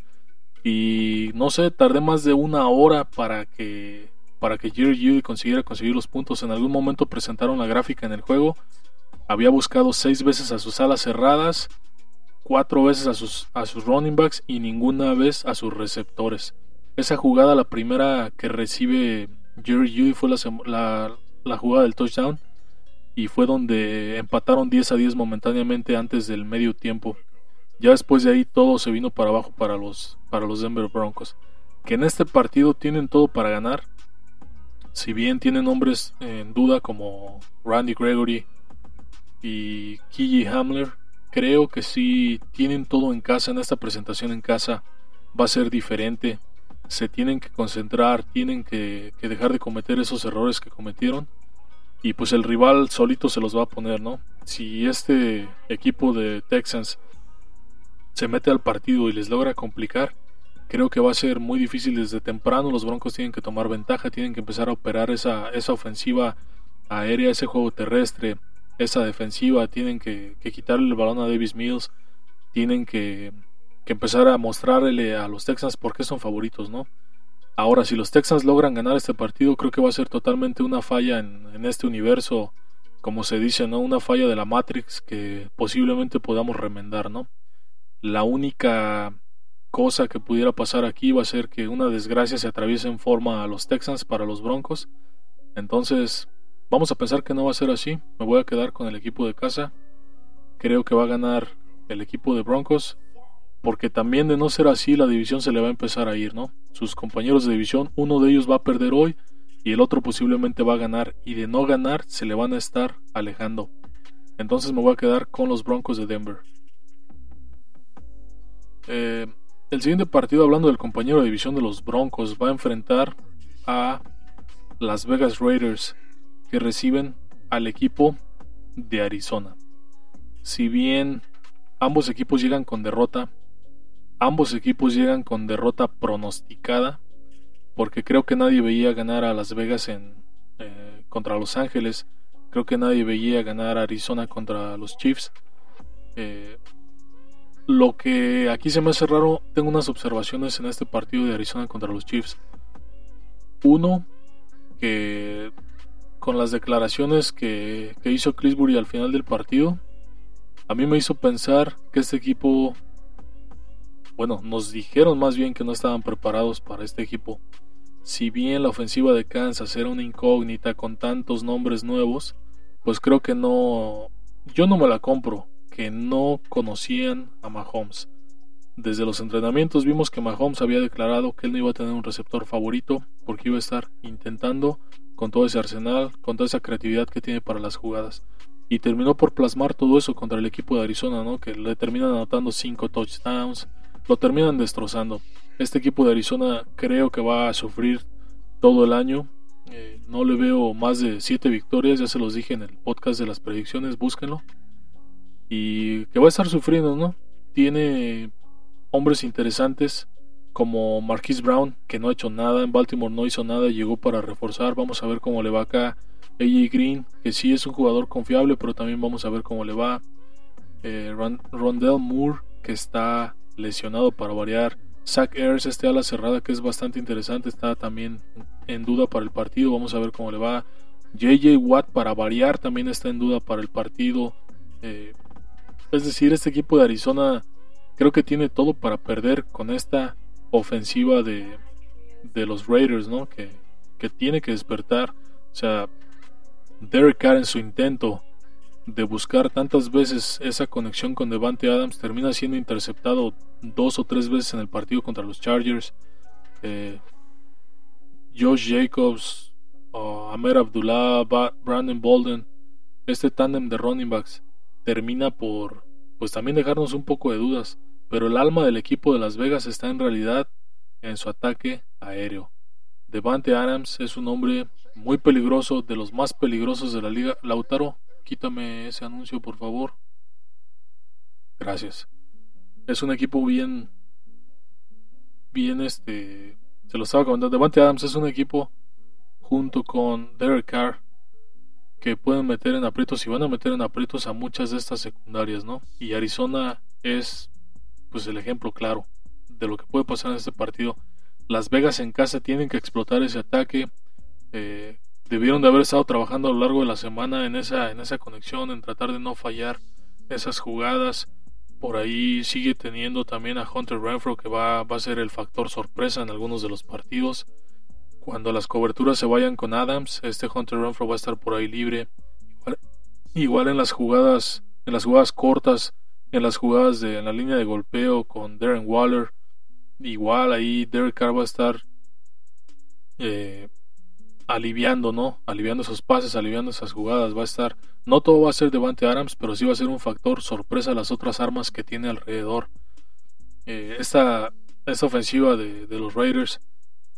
Y no sé, tardé más de una hora para que para que Jerry Judy consiguiera conseguir los puntos. En algún momento presentaron la gráfica en el juego. Había buscado seis veces a sus alas cerradas, cuatro veces a sus, a sus running backs y ninguna vez a sus receptores. Esa jugada, la primera que recibe Jerry Judy, fue la, la jugada del touchdown y fue donde empataron 10 a 10 momentáneamente antes del medio tiempo. Ya después de ahí todo se vino para abajo para los, para los Denver Broncos, que en este partido tienen todo para ganar. Si bien tienen hombres en duda como Randy Gregory y Kiji Hamler, creo que si tienen todo en casa, en esta presentación en casa va a ser diferente. Se tienen que concentrar, tienen que dejar de cometer esos errores que cometieron y pues el rival solito se los va a poner, ¿no? Si este equipo de Texans se mete al partido y les logra complicar, creo que va a ser muy difícil desde temprano. Los Broncos tienen que tomar ventaja, tienen que empezar a operar esa, esa ofensiva aérea, ese juego terrestre, esa defensiva, tienen que, quitarle el balón a Davis Mills, tienen que, que empezar a mostrarle a los Texans por qué son favoritos, ¿no? Ahora, si los Texans logran ganar este partido, creo que va a ser totalmente una falla en, este universo, como se dice, ¿no? Una falla de la Matrix que posiblemente podamos remendar, ¿no? La única cosa que pudiera pasar aquí va a ser que una desgracia se atraviese en forma a los Texans para los Broncos. Entonces, vamos a pensar que no va a ser así. Me voy a quedar con el equipo de casa. Creo que va a ganar el equipo de Broncos porque también de no ser así la división se le va a empezar a ir, ¿no? Sus compañeros de división, uno de ellos va a perder hoy y el otro posiblemente va a ganar y de no ganar se le van a estar alejando. Entonces me voy a quedar con los Broncos de Denver. Eh, el siguiente partido, hablando del compañero de división de los Broncos, va a enfrentar a Las Vegas Raiders, que reciben al equipo de Arizona. Si bien ambos equipos llegan con derrota, ambos equipos llegan con derrota pronosticada, porque creo que nadie veía ganar a Las Vegas en, eh, contra Los Ángeles, creo que nadie veía ganar a Arizona contra los Chiefs. Eh, lo que aquí se me hace raro, tengo unas observaciones en este partido de Arizona contra los Chiefs. Uno, que con las declaraciones que, que hizo Clisbury al final del partido, a mí me hizo pensar que este equipo, bueno, nos dijeron más bien que no estaban preparados para este equipo. Si bien la ofensiva de Kansas era una incógnita con tantos nombres nuevos, pues creo que no, yo no me la compro que no conocían a Mahomes. Desde los entrenamientos vimos que Mahomes había declarado que él no iba a tener un receptor favorito porque iba a estar intentando con todo ese arsenal, con toda esa creatividad que tiene para las jugadas. Y terminó por plasmar todo eso contra el equipo de Arizona, ¿no? Que le terminan anotando 5 touchdowns, lo terminan destrozando. Este equipo de Arizona creo que va a sufrir todo el año. Eh, no le veo más de 7 victorias, ya se los dije en el podcast de las predicciones, búsquenlo y que va a estar sufriendo, ¿no? Tiene hombres interesantes como Marquise Brown, que no ha hecho nada, en Baltimore no hizo nada, llegó para reforzar, vamos a ver cómo le va acá. AJ Green, que sí es un jugador confiable, pero también vamos a ver cómo le va. Eh, Rondell Moore, que está lesionado para variar. Zach Ayers, este ala cerrada que es bastante interesante, está también en duda para el partido, vamos a ver cómo le va. JJ Watt para variar también está en duda para el partido. Eh, es decir, este equipo de Arizona creo que tiene todo para perder con esta ofensiva de, de los Raiders, ¿no? Que, que tiene que despertar. O sea, Derek Carr en su intento de buscar tantas veces esa conexión con Devante Adams termina siendo interceptado dos o tres veces en el partido contra los Chargers. Eh, Josh Jacobs, Amer Abdullah, Brandon Bolden, este tándem de running backs termina por pues también dejarnos un poco de dudas, pero el alma del equipo de Las Vegas está en realidad en su ataque aéreo. Devante Adams es un hombre muy peligroso, de los más peligrosos de la liga. Lautaro, quítame ese anuncio por favor. Gracias. Es un equipo bien bien este se lo estaba comentando. Devante Adams es un equipo junto con Derek Carr que pueden meter en aprietos y van a meter en aprietos a muchas de estas secundarias, ¿no? Y Arizona es pues el ejemplo claro de lo que puede pasar en este partido. Las Vegas en casa tienen que explotar ese ataque. Eh, debieron de haber estado trabajando a lo largo de la semana en esa, en esa conexión, en tratar de no fallar esas jugadas. Por ahí sigue teniendo también a Hunter Renfro que va, va a ser el factor sorpresa en algunos de los partidos. Cuando las coberturas se vayan con Adams, este Hunter Renfro va a estar por ahí libre. Igual, en las jugadas, en las jugadas cortas, en las jugadas de en la línea de golpeo con Darren Waller, igual ahí Derek Carr va a estar eh, aliviando, ¿no? Aliviando esos pases, aliviando esas jugadas. Va a estar, no todo va a ser Devante Adams, pero sí va a ser un factor sorpresa a las otras armas que tiene alrededor. Eh, esta, esta ofensiva de, de los Raiders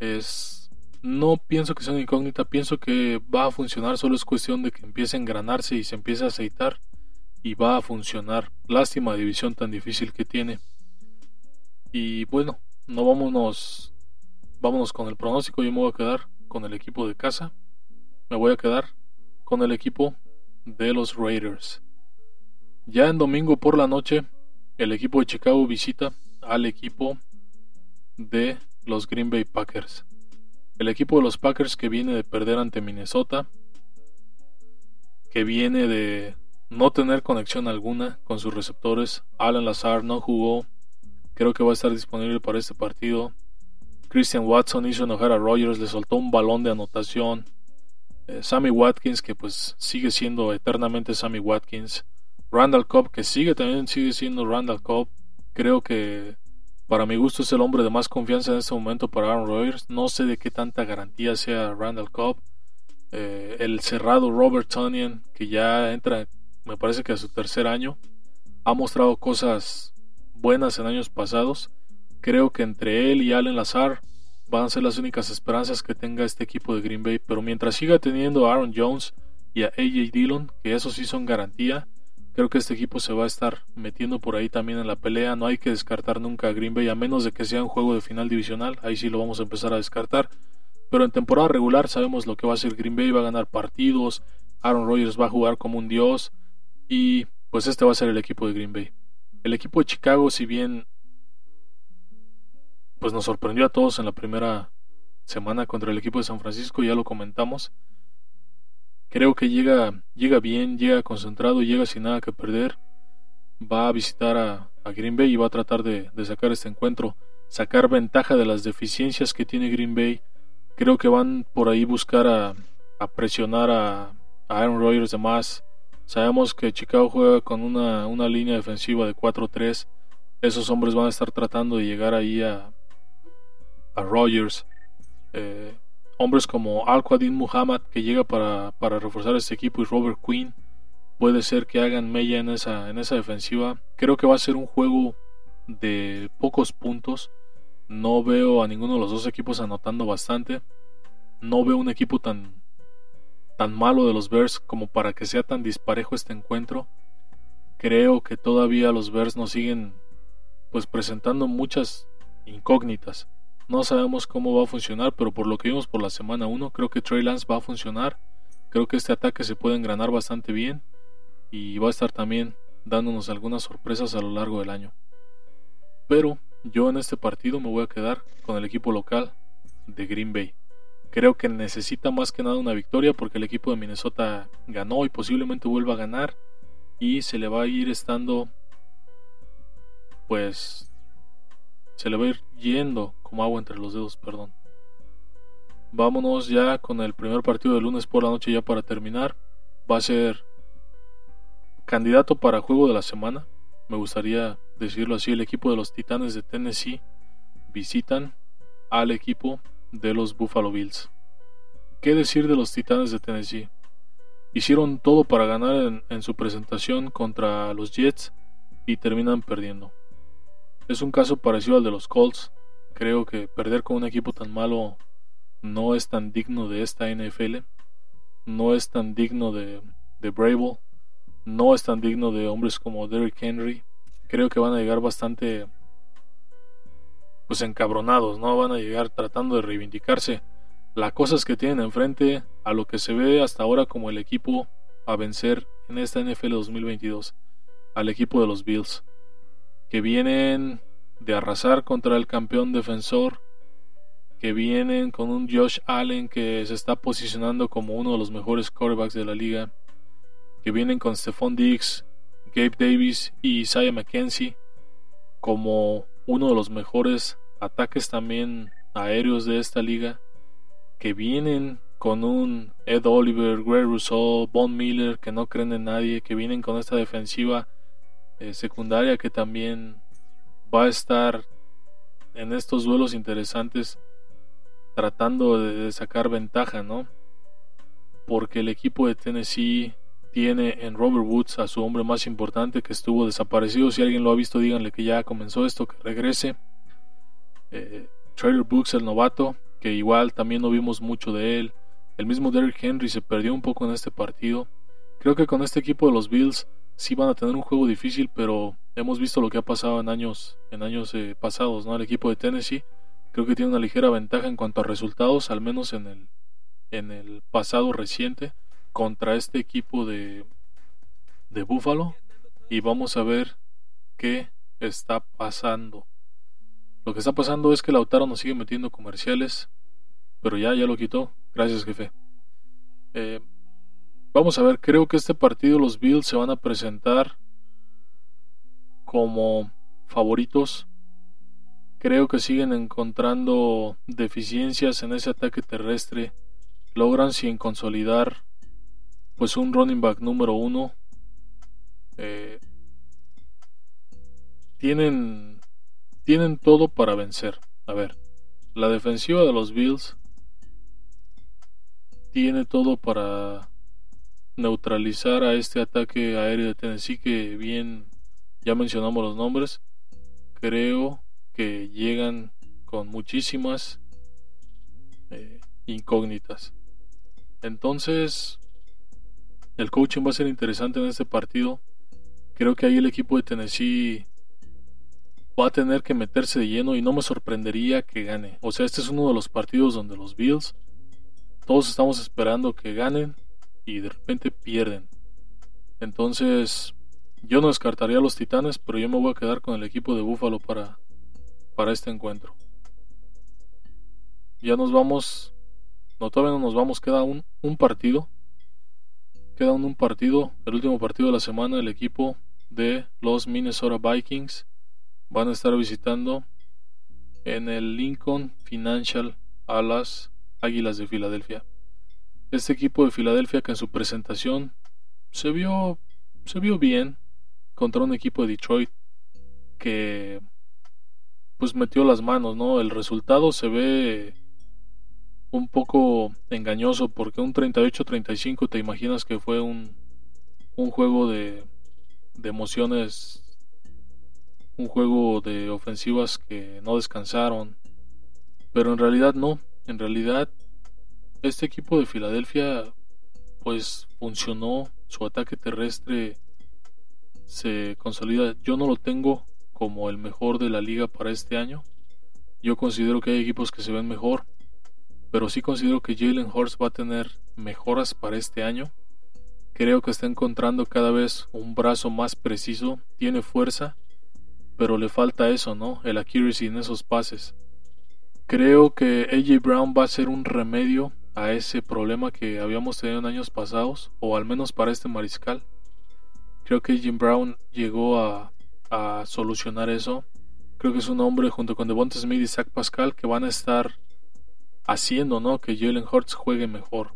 es no pienso que sea una incógnita, pienso que va a funcionar, solo es cuestión de que empiece a engranarse y se empiece a aceitar y va a funcionar. Lástima división tan difícil que tiene. Y bueno, no vámonos, vámonos con el pronóstico, yo me voy a quedar con el equipo de casa, me voy a quedar con el equipo de los Raiders. Ya en domingo por la noche, el equipo de Chicago visita al equipo de los Green Bay Packers. El equipo de los Packers que viene de perder ante Minnesota, que viene de no tener conexión alguna con sus receptores. Alan Lazar no jugó, creo que va a estar disponible para este partido. Christian Watson hizo enojar a Rogers, le soltó un balón de anotación. Eh, Sammy Watkins, que pues sigue siendo eternamente Sammy Watkins. Randall Cobb, que sigue también sigue siendo Randall Cobb. Creo que para mi gusto es el hombre de más confianza en este momento para Aaron Rodgers. No sé de qué tanta garantía sea Randall Cobb. Eh, el cerrado Robert Tonyan, que ya entra, me parece que a su tercer año, ha mostrado cosas buenas en años pasados. Creo que entre él y Allen Lazar van a ser las únicas esperanzas que tenga este equipo de Green Bay. Pero mientras siga teniendo a Aaron Jones y a AJ Dillon, que esos sí son garantía, creo que este equipo se va a estar metiendo por ahí también en la pelea. No hay que descartar nunca a Green Bay, a menos de que sea un juego de final divisional. Ahí sí lo vamos a empezar a descartar. Pero en temporada regular sabemos lo que va a hacer Green Bay. Va a ganar partidos. Aaron Rodgers va a jugar como un dios. Y pues este va a ser el equipo de Green Bay. El equipo de Chicago, si bien pues nos sorprendió a todos en la primera semana contra el equipo de San Francisco, ya lo comentamos. Creo que llega, llega bien, llega concentrado, llega sin nada que perder. Va a visitar a, Green Bay y va a tratar de, sacar este encuentro, sacar ventaja de las deficiencias que tiene Green Bay. Creo que van por ahí buscar a, presionar a, a, Aaron Rodgers de más. Sabemos que Chicago juega con una, una línea defensiva de 4-3. Esos hombres van a estar tratando de llegar ahí a, a Rogers, eh, hombres como Al-Qadim Muhammad que llega para, reforzar este equipo y Robert Quinn puede ser que hagan mella en esa, en esa defensiva. Creo que va a ser un juego de pocos puntos. No veo a ninguno de los dos equipos anotando bastante. No veo un equipo tan, tan malo de los Bears como para que sea tan disparejo este encuentro. Creo que todavía los Bears nos siguen pues presentando muchas incógnitas. No sabemos cómo va a funcionar, pero por lo que vimos por la semana 1, creo que Trey Lance va a funcionar. Creo que este ataque se puede engranar bastante bien y va a estar también dándonos algunas sorpresas a lo largo del año. Pero yo en este partido me voy a quedar con el equipo local de Green Bay. Creo que necesita más que nada una victoria porque el equipo de Minnesota ganó y posiblemente vuelva a ganar y se le va a ir estando pues se le va a ir yendo como agua entre los dedos, perdón. Vámonos ya con el primer partido de lunes por la noche ya para terminar. Va a ser candidato para juego de la semana. Me gustaría decirlo así, el equipo de los Titanes de Tennessee visitan al equipo de los Buffalo Bills. ¿Qué decir de los Titanes de Tennessee? Hicieron todo para ganar en, en su presentación contra los Jets y terminan perdiendo. Es un caso parecido al de los Colts. Creo que perder con un equipo tan malo no es tan digno de esta NFL. No es tan digno de, de. No es tan digno de hombres como Derrick Henry. Creo que van a llegar bastante pues encabronados, ¿no? Van a llegar tratando de reivindicarse. La cosa es que tienen enfrente a lo que se ve hasta ahora como el equipo a vencer en esta NFL 2022, al equipo de los Bills que vienen de arrasar contra el campeón defensor, que vienen con un Josh Allen que se está posicionando como uno de los mejores quarterbacks de la liga, que vienen con Stephon Diggs, Gabe Davis y Isaiah McKenzie como uno de los mejores ataques también aéreos de esta liga, que vienen con un Ed Oliver, Greg Rousseau, Von Miller, que no creen en nadie, que vienen con esta defensiva eh, secundaria que también va a estar en estos duelos interesantes tratando de, sacar ventaja, ¿no? Porque el equipo de Tennessee tiene en Robert Woods a su hombre más importante que estuvo desaparecido. Si alguien lo ha visto, díganle que ya comenzó esto, que regrese. Eh, Trailer Books, el novato, que igual también no vimos mucho de él. El mismo Derrick Henry se perdió un poco en este partido. Creo que con este equipo de los Bills sí van a tener un juego difícil, pero hemos visto lo que ha pasado en años, en años eh, pasados, ¿no? El equipo de Tennessee creo que tiene una ligera ventaja en cuanto a resultados, al menos en el, en el pasado reciente, contra este equipo de, de Buffalo. Y vamos a ver qué está pasando. Lo que está pasando es que Lautaro nos sigue metiendo comerciales, pero ya, ya lo quitó. Gracias, jefe. Eh, Vamos a ver, creo que este partido los Bills se van a presentar como favoritos. Creo que siguen encontrando deficiencias en ese ataque terrestre. Logran sin consolidar pues un running back número uno. Eh, tienen tienen todo para vencer. A ver, la defensiva de los Bills tiene todo para neutralizar a este ataque aéreo de Tennessee que bien ya mencionamos los nombres. Creo que llegan con muchísimas eh, incógnitas. Entonces, el coaching va a ser interesante en este partido. Creo que ahí el equipo de Tennessee va a tener que meterse de lleno y no me sorprendería que gane. O sea, este es uno de los partidos donde los Bills, todos estamos esperando que ganen y de repente pierden. Entonces, yo no descartaría a los Titanes, pero yo me voy a quedar con el equipo de Buffalo para, para este encuentro. Ya nos vamos, no todavía no nos vamos, queda un, un partido. Queda un, un partido, el último partido de la semana, el equipo de los Minnesota Vikings van a estar visitando en el Lincoln Financial a las Águilas de Filadelfia. Este equipo de Filadelfia que en su presentación se vio se vio bien contra un equipo de Detroit que pues metió las manos, ¿no? El resultado se ve un poco engañoso porque un 38-35 te imaginas que fue un, un juego de, de emociones un juego de ofensivas que no descansaron, pero en realidad no, en realidad este equipo de Filadelfia pues funcionó, su ataque terrestre se consolida, yo no lo tengo como el mejor de la liga para este año, yo considero que hay equipos que se ven mejor, pero sí considero que Jalen Hurts va a tener mejoras para este año. Creo que está encontrando cada vez un brazo más preciso, tiene fuerza pero le falta eso, ¿no? El accuracy en esos pases. Creo que AJ Brown va a ser un remedio a ese problema que habíamos tenido en años pasados, o al menos para este mariscal. Creo que AJ Brown llegó a, a solucionar eso. Creo que es un hombre junto con Devonta Smith y Zach Pascal que van a estar haciendo, ¿no? Que Jalen Hurts juegue mejor.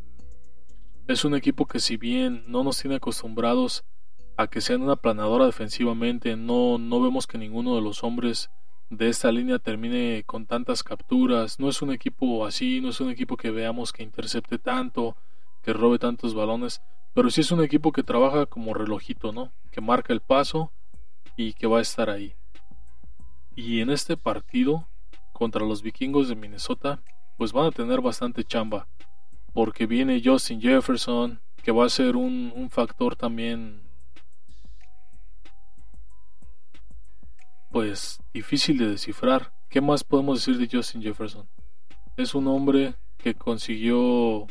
Es un equipo que si bien no nos tiene acostumbrados a que sean una planadora defensivamente. No, no vemos que ninguno de los hombres de esta línea termine con tantas capturas. No es un equipo así, no es un equipo que veamos que intercepte tanto, que robe tantos balones, pero sí es un equipo que trabaja como relojito, ¿no? Que marca el paso y que va a estar ahí. Y en este partido contra los vikingos de Minnesota, pues van a tener bastante chamba, porque viene Justin Jefferson, que va a ser un, un factor también pues difícil de descifrar. ¿Qué más podemos decir de Justin Jefferson? Es un hombre que consiguió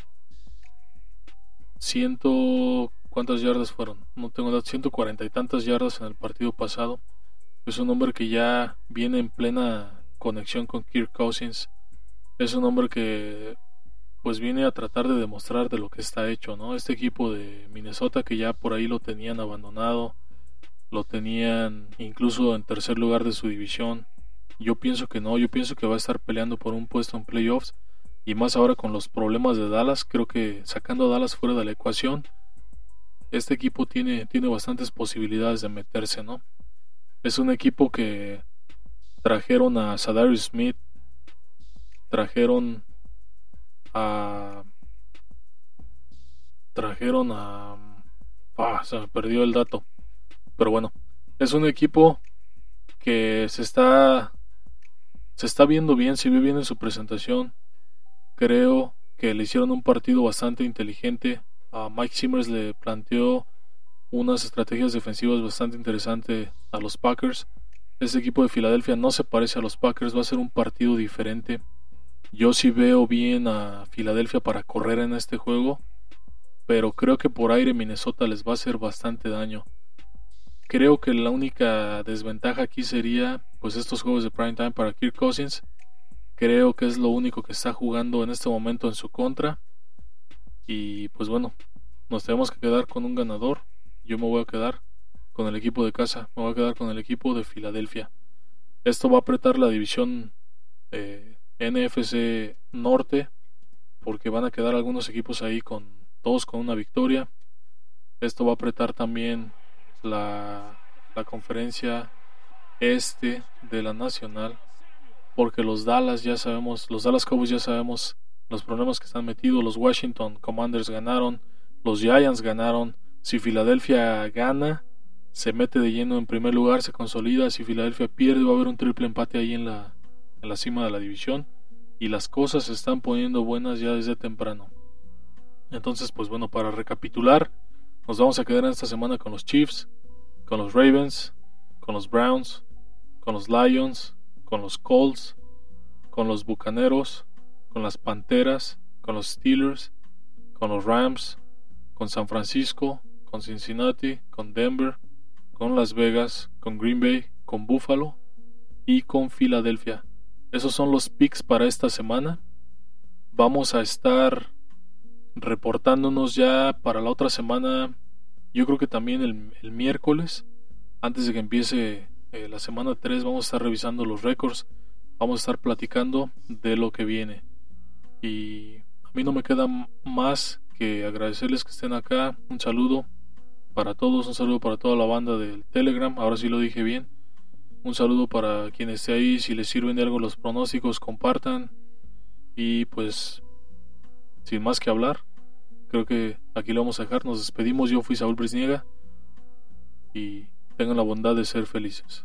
ciento cuántas yardas fueron no tengo ciento cuarenta y tantas yardas en el partido pasado es un hombre que ya viene en plena conexión con Kirk Cousins es un hombre que pues viene a tratar de demostrar de lo que está hecho no este equipo de Minnesota que ya por ahí lo tenían abandonado lo tenían incluso en tercer lugar de su división. Yo pienso que no, yo pienso que va a estar peleando por un puesto en playoffs y más ahora con los problemas de Dallas, creo que sacando a Dallas fuera de la ecuación, este equipo tiene, tiene bastantes posibilidades de meterse, ¿no? Es un equipo que trajeron a Sadarius Smith, trajeron a trajeron a ah, se me perdió el dato pero bueno, es un equipo que se está se está viendo bien, se vio bien en su presentación. Creo que le hicieron un partido bastante inteligente. A Mike Simmers le planteó unas estrategias defensivas bastante interesantes a los Packers. Este equipo de Filadelfia no se parece a los Packers, va a ser un partido diferente. Yo sí veo bien a Filadelfia para correr en este juego, pero creo que por aire Minnesota les va a hacer bastante daño. Creo que la única desventaja aquí sería pues estos juegos de prime time para Kirk Cousins. Creo que es lo único que está jugando en este momento en su contra. Y pues bueno, nos tenemos que quedar con un ganador. Yo me voy a quedar con el equipo de casa. Me voy a quedar con el equipo de Filadelfia. Esto va a apretar la división eh, NFC Norte porque van a quedar algunos equipos ahí con todos con una victoria. Esto va a apretar también la, conferencia este de la Nacional, porque los Dallas ya sabemos, los Dallas Cowboys ya sabemos los problemas que están metidos, los Washington Commanders ganaron, los Giants ganaron, si Filadelfia gana, se mete de lleno en primer lugar, se consolida, si Filadelfia pierde va a haber un triple empate ahí en la, en la cima de la división. Y las cosas se están poniendo buenas ya desde temprano. Entonces, pues bueno, para recapitular, nos vamos a quedar en esta semana con los Chiefs, con los Ravens, con los Browns, con los Lions, con los Colts, con los Bucaneros, con las Panteras, con los Steelers, con los Rams, con San Francisco, con Cincinnati, con Denver, con Las Vegas, con Green Bay, con Buffalo y con Filadelfia. Esos son los picks para esta semana. Vamos a estar reportándonos ya para la otra semana, yo creo que también el, miércoles, antes de que empiece eh, la semana 3, vamos a estar revisando los récords, vamos a estar platicando de lo que viene. Y a mí no me queda más que agradecerles que estén acá, un saludo para todos, un saludo para toda la banda del Telegram, ahora sí lo dije bien. Un saludo para quien esté ahí, si les sirven de algo los pronósticos, compartan. Y pues sin más que hablar, creo que aquí lo vamos a dejar. Nos despedimos. Yo fui Saúl Brisniega y tengan la bondad de ser felices.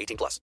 18 plus.